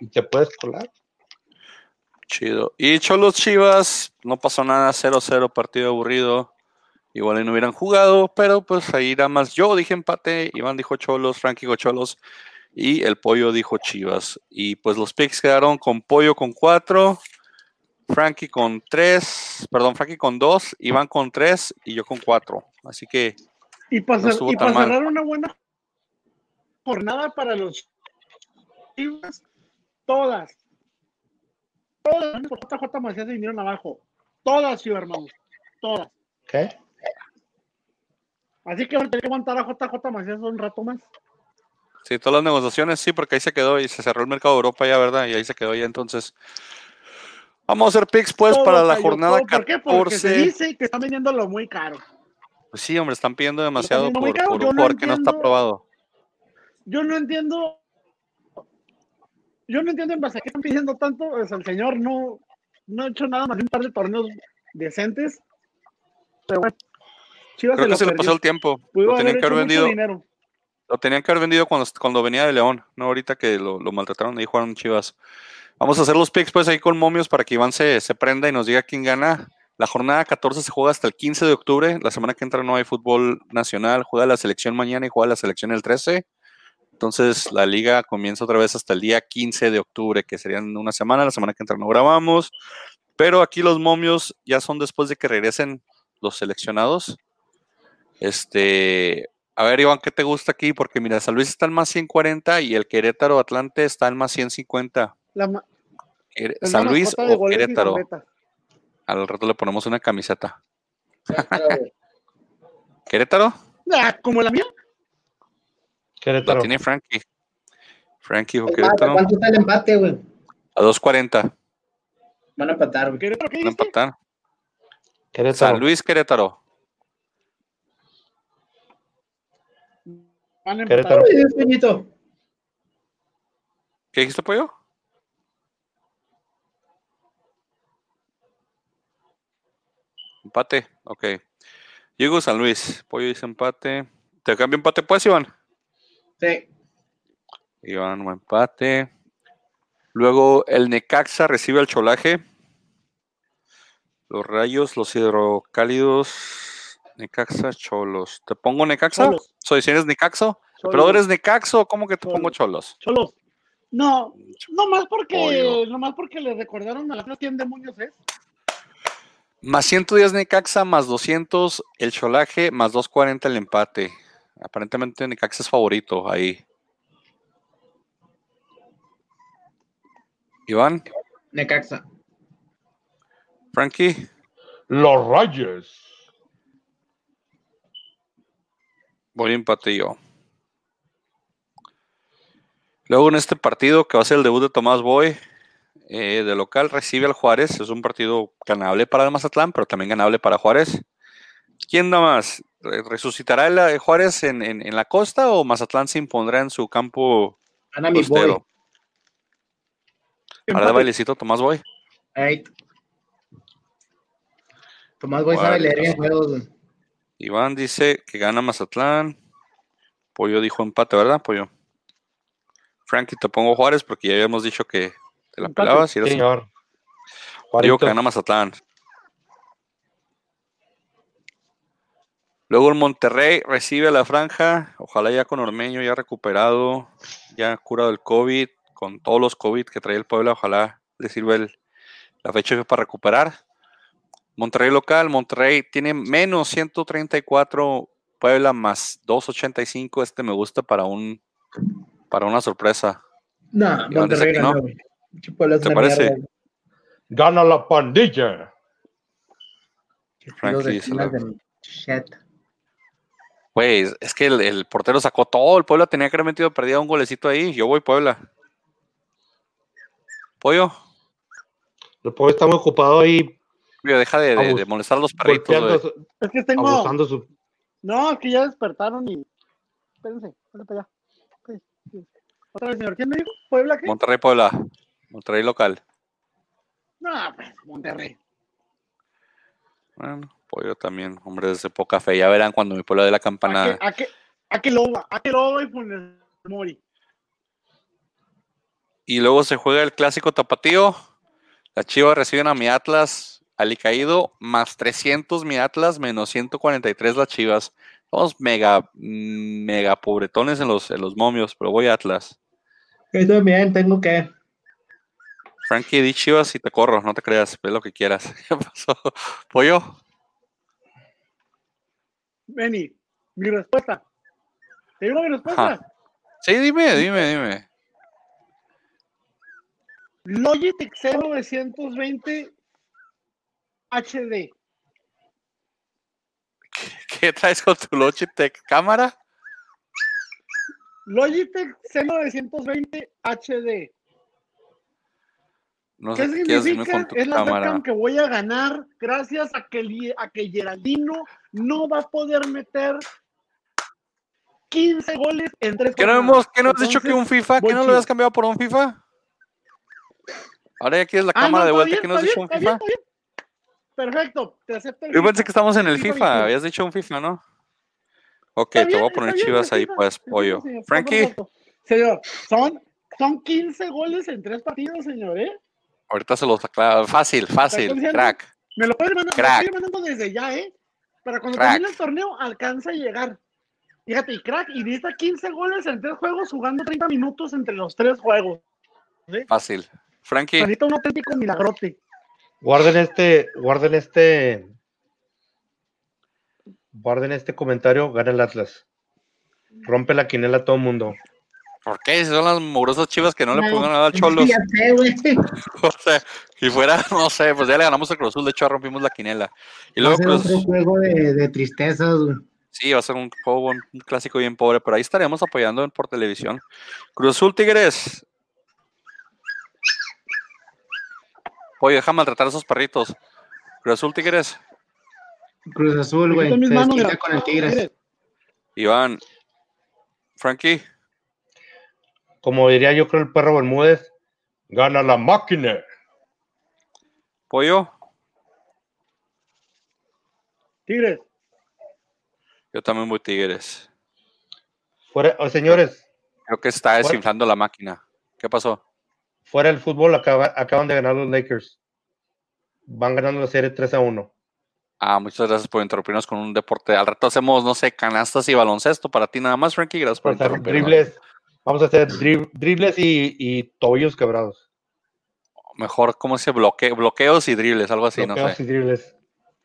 y te puedes colar. Chido. Y Cholos Chivas, no pasó nada, 0-0, partido aburrido. Igual y no hubieran jugado, pero pues ahí nada más yo dije empate, Iván dijo Cholos, Frankie dijo Cholos y el Pollo dijo Chivas. Y pues los picks quedaron con Pollo con 4, Frankie con 3, perdón, Frankie con 2, Iván con 3 y yo con 4. Así que Y para, No y cerrar una buena jornada para los Chivas, todas, todas, por JJ Macías se vinieron abajo. Todas, sí, hermanos. Todas. ¿Qué? Así que van a tener que aguantar a JJ Macías un rato más. Sí, todas las negociaciones, sí, porque ahí se quedó y se cerró el mercado de Europa ya, ¿verdad? Y ahí se quedó ya entonces. Vamos a hacer picks pues Todo para la cayó, jornada todo. ¿Por qué? Porque se 14. dice que están vendiéndolo muy caro. Pues sí, hombre, están pidiendo demasiado por, por un no jugador que no está aprobado. Yo no entiendo. Yo no entiendo en base a qué están pidiendo tanto. Sea, el señor no, no ha hecho nada más que un par de torneos decentes. Pero bueno, Chivas Creo que lo se le pasó el tiempo. Pudo Lo tenían que haber vendido. Lo tenían que haber vendido cuando, cuando venía de León, no ahorita que lo, lo maltrataron y jugaron Chivas. Vamos a hacer los picks pues ahí con momios para que Iván se, se prenda y nos diga quién gana. La jornada 14 se juega hasta el 15 de octubre. La semana que entra no hay fútbol nacional. Juega la selección mañana y juega la selección el 13. Entonces la liga comienza otra vez hasta el día 15 de octubre, que serían una semana. La semana que entra no grabamos. Pero aquí los momios ya son después de que regresen los seleccionados. Este, a ver, Iván, ¿qué te gusta aquí? Porque mira, San Luis está en más 140 y el Querétaro Atlante está en más 150. La, ma- Quere- es San la Luis o Querétaro. Al rato le ponemos una camiseta. ¿Querétaro? Ah, como la mía. La Querétaro. tiene Frankie. Frankie o Querétaro. ¿Cuánto está el empate, güey? A 2.40. Van a empatar, güey. Querétaro, ¿qué Van a empatar. Querétaro. San Luis, Querétaro. Van a empatar. Querétaro. Ay, Dios, Peñito. ¿Qué dijiste, Pollo? Empate, ok. Diego San Luis. Pollo dice empate. ¿Te cambio empate, pues, Iván? Sí. Iván, un empate. Luego el Necaxa recibe al Cholaje. Los Rayos, los Hidrocálidos. Necaxa, Cholos. ¿Te pongo Necaxa? Cholos. Soy si eres Necaxo. Cholos. ¿Pero eres Necaxo? ¿Cómo que te pongo Cholos. Cholos? No, no más porque, Pollo. no más porque le recordaron a la quién demonios es. Más 110 Necaxa, más 200 el Cholaje, más 240 el empate. Aparentemente Necaxa es favorito ahí. Iván, Necaxa. Frankie, Los Rayos. Voy empate yo. Luego en este partido que va a ser el debut de Tomás Boy, eh, de local recibe al Juárez. Es un partido ganable para el Mazatlán, pero también ganable para Juárez. ¿Quién da más? ¿Re- ¿Resucitará el eh, Juárez en, en- en la costa o Mazatlán se impondrá en su campo boy. costero? De Empate. bailecito, Tomás Boy. Tomás Boy sabe leer bien juegos. Iván dice que gana Mazatlán. Pollo dijo empate, ¿verdad, Pollo? Frankie, te pongo Juárez porque ya habíamos dicho que te la Empate. pelabas. Y eres- Señor. digo que gana Mazatlán. Luego el Monterrey recibe a la franja. Ojalá ya con Ormeño ya recuperado, ya curado el COVID, con todos los COVID que trae el Puebla. Ojalá le sirva el- la fecha para recuperar. Monterrey local. Monterrey tiene menos 134. Puebla más 285. Este me gusta para un para una sorpresa. No, dice Monterrey no. Puebla es ¿Te parece? mierda. Gana la pandilla. Frankie. Güey, es que el, el portero sacó todo. El Puebla tenía que haber metido perdida un golecito ahí. Yo voy Puebla. Pollo, El pobre está muy ocupado ahí deja de, de- de molestar a los perritos. su- Es que tengo. abusando su. No, es que ya despertaron y. Espérense, vale para allá. Otra vez, señor. ¿Quién me dijo? ¿Puebla qué? Monterrey, Puebla. Monterrey local. No, pues, Monterrey. Bueno, Pollo también, hombre, desde poca fe. Ya verán cuando mi Puebla dé la ¿A campanada. qué, a qué, a qué loba? ¿A qué loba y Funes Mori? Y luego se juega el clásico tapatío. Las Chivas reciben a mi Atlas alicaído, más 300 mi Atlas, menos 143 las Chivas. Somos mega, mm, mega pobretones en los, en los momios, pero voy a Atlas. Yo también tengo que. Frankie, di Chivas y te corro, no te creas, ve lo que quieras. ¿Qué pasó? ¿Pollo? Benny, mi respuesta. ¿Te digo mi respuesta? Ajá. Sí, dime, dime, dime. Logitech 0920 HD. ¿Qué traes con tu Logitech cámara? Logitech C920 HD. No ¿Qué sé significa? Es la cámara. que voy a ganar gracias a que, a que Geraldino no va a poder meter 15 goles en tres ¿Qué no hemos, qué no has dicho que un FIFA? ¿Qué no lo habías cambiado por un FIFA? Ahora ya quieres la Ah, cámara no, de vuelta. bien, ¿Qué no has dicho un FIFA? bien. Perfecto, te acepto el Yo pensé FIFA. que estamos en el FIFA FIFA. 21. Habías dicho un FIFA, ¿no? Ok, te voy a poner chivas ahí, FIFA, pues, pollo. señor, Frankie. Señor, son, son 15 goles en tres partidos, señor, ¿eh? ahorita se los aclaro. Fácil, fácil, crack. Me lo puedes mandar, me lo Crack. estoy mandando desde ya, ¿eh? Para cuando Crack. termine el torneo alcanza a llegar. Fíjate, y crack, y necesita 15 goles en tres juegos jugando 30 minutos entre los tres juegos. Fácil. Frankie, Necesita un auténtico milagrote. Guarden este, guarden este, guarden este comentario, gana el Atlas. Rompe la quinela a todo mundo. ¿por qué? Si son las mugrosas chivas que no le pongan nada al Cholos. sé. O sea, si fuera, no sé, pues ya le ganamos el Cruz Azul. De hecho, rompimos la quinela. Y Va a luego, ser Cruz, otro juego de, de tristezas, güey. sí, va a ser un juego, un clásico bien pobre, pero ahí estaremos apoyando por televisión. Cruz Azul Tigres. Oye, deja maltratar a esos perritos. Cruz Azul Tigres. Cruz Azul, güey. Se desquita con el Tigres. Iván. Frankie. Como diría yo creo el perro Bermúdez, gana la máquina. Pollo. Tigres, Yo también voy Tigres. Fuera, oh, señores, Creo que está desinflando la máquina. ¿Qué pasó? Fuera del fútbol acaba- acaban de ganar los Lakers. Van ganando la serie 3 a 1. Ah, muchas gracias por interrumpirnos con un deporte. Al rato hacemos, no sé, canastas y baloncesto para ti nada más, Frankie. Gracias por interrumpirnos. dribles, vamos a hacer drib- dribles y, y tobillos quebrados. Mejor, ¿cómo se bloque, bloqueos y dribles? Algo así, no Bloqueos sé. y dribles.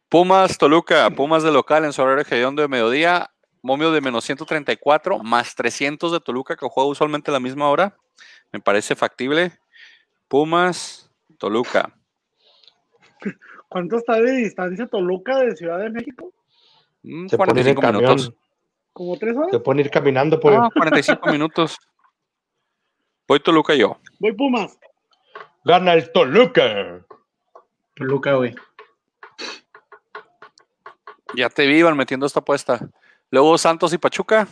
Pumas, Toluca, Pumas de local en su horario hediondo de mediodía, momio de menos 134, más 300 de Toluca, que juega usualmente a la misma hora. Me parece factible. Pumas, Toluca. ¿cuánto está de distancia Toluca de Ciudad de México? Mm, Se pone ir en 45 camión. minutos. ¿Como tres horas? Se pueden ir caminando por Ah, 45 minutos. Voy Toluca yo. Voy Pumas. Gana el Toluca. Toluca, güey. Ya te vi, Iván, metiendo esta apuesta. Luego Santos y Pachuca.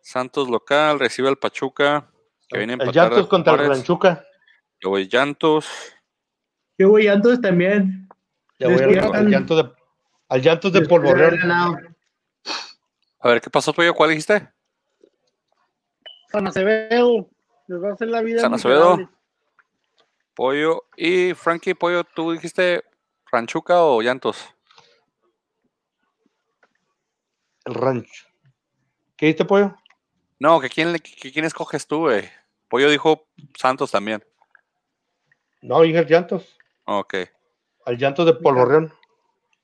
Santos local, recibe al Pachuca. Que viene a El Llantos contra el. Ranchuca. Luego el Llantos. Yo, güey, Santos también. Ya voy al, Despiertan. al llanto de, al llantos de Polvorreal. A ver, ¿qué pasó, Pollo? ¿Cuál dijiste? San Acevedo. Les va a hacer la vida. San Acevedo. Pollo. Y Frankie, Pollo, ¿tú dijiste Ranchuca o Llantos? El rancho. ¿Qué dijiste, pollo? No, que quién, que quién escoges tú, güey. Pollo dijo Santos también. No, dije el llantos. Ok. Al llantos de Polvorreal.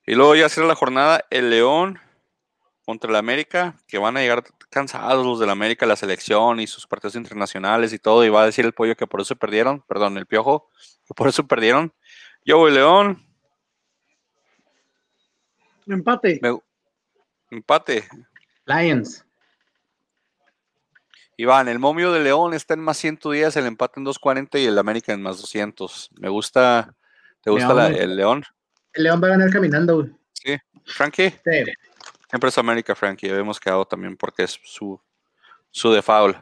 Y luego ya cierra la jornada el León contra el América, que van a llegar cansados los del América, la selección y sus partidos internacionales y todo, y va a decir el pollo que por eso perdieron, perdón, el piojo, que por eso perdieron. Yo voy León, Empate. me- empate. Lions. Iván, el momio de León está en más 110, el empate en 240 y el América en más 200. Me gusta, ¿te gusta la- el León? El León va a ganar caminando, güey. Sí. Frankie, Sí. siempre es América, Frankie, habíamos quedado también porque es su, su de foul.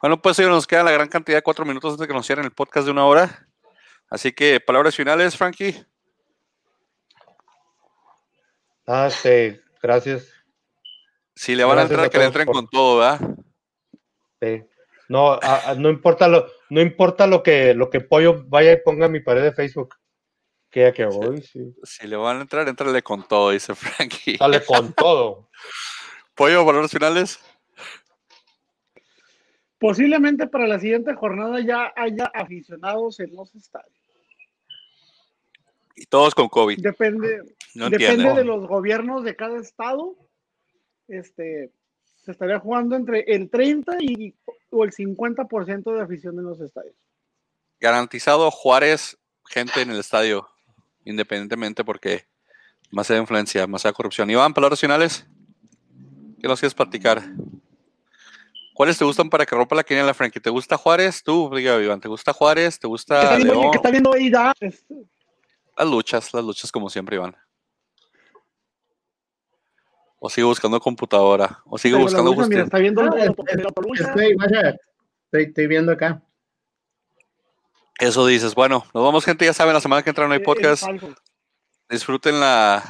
Bueno, pues hoy nos queda la gran cantidad de cuatro minutos antes de que nos cierren el podcast de una hora. Así que, palabras finales, Frankie. Ah, sí, gracias. Si le van Gracias a entrar, a que le entren por- con todo, ¿verdad? Sí. No, a- a- no importa lo, no importa lo que, lo que Pollo vaya y ponga en mi pared de Facebook. Que ya que voy, sí. Si le van a entrar, entrale con todo, dice Frankie. Sale con todo. Pollo, palabras finales. Posiblemente para la siguiente jornada ya haya aficionados en los estadios. Y todos con COVID. Depende, No depende de los gobiernos de cada estado. Este se estaría jugando entre el 30 y o el 50% de afición en los estadios. Garantizado Juárez, gente en el estadio, independientemente porque demasiada influencia, demasiada corrupción. Iván, palabras finales. ¿Qué nos quieres platicar? ¿Cuáles te gustan para que rompa la quiniela, Frankie? ¿Te gusta Juárez? Tú, diga Iván, ¿te gusta Juárez? ¿Te ¿Qué gusta está viendo, León? que está viendo ahí da? Las luchas, las luchas como siempre, Iván. O sigo buscando computadora. O sigo pero buscando lucha, mira, está viendo Ah. Estoy, vaya, estoy, estoy viendo acá. Eso dices. Bueno, nos vamos, gente. Ya saben, la semana que entra no hay podcast. disfruten la,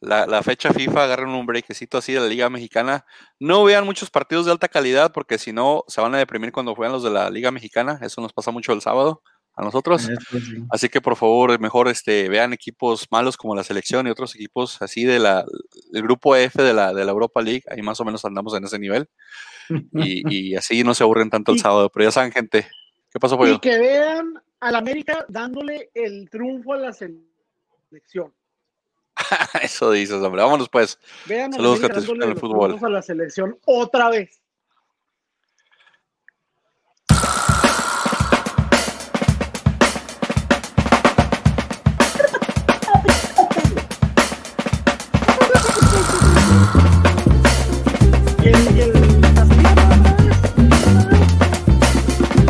la, la fecha FIFA, agarren un brequecito así de la Liga Mexicana. No vean muchos partidos de alta calidad porque si no se van a deprimir cuando juegan los de la Liga Mexicana. Eso nos pasa mucho el sábado a nosotros. Así que por favor, mejor este, vean equipos malos como la selección y otros equipos así de la, del grupo F de la, de la Europa League. Ahí más o menos andamos en ese nivel. Y, y así no se aburren tanto el Y- sábado. Pero ya saben, gente. ¿Qué pasó, Y Pollo? que vean al América dándole el triunfo a la selección. Eso dices, hombre. Vámonos pues. Vean al Saludos, América que te disfruten dándole el fútbol. a la selección otra vez.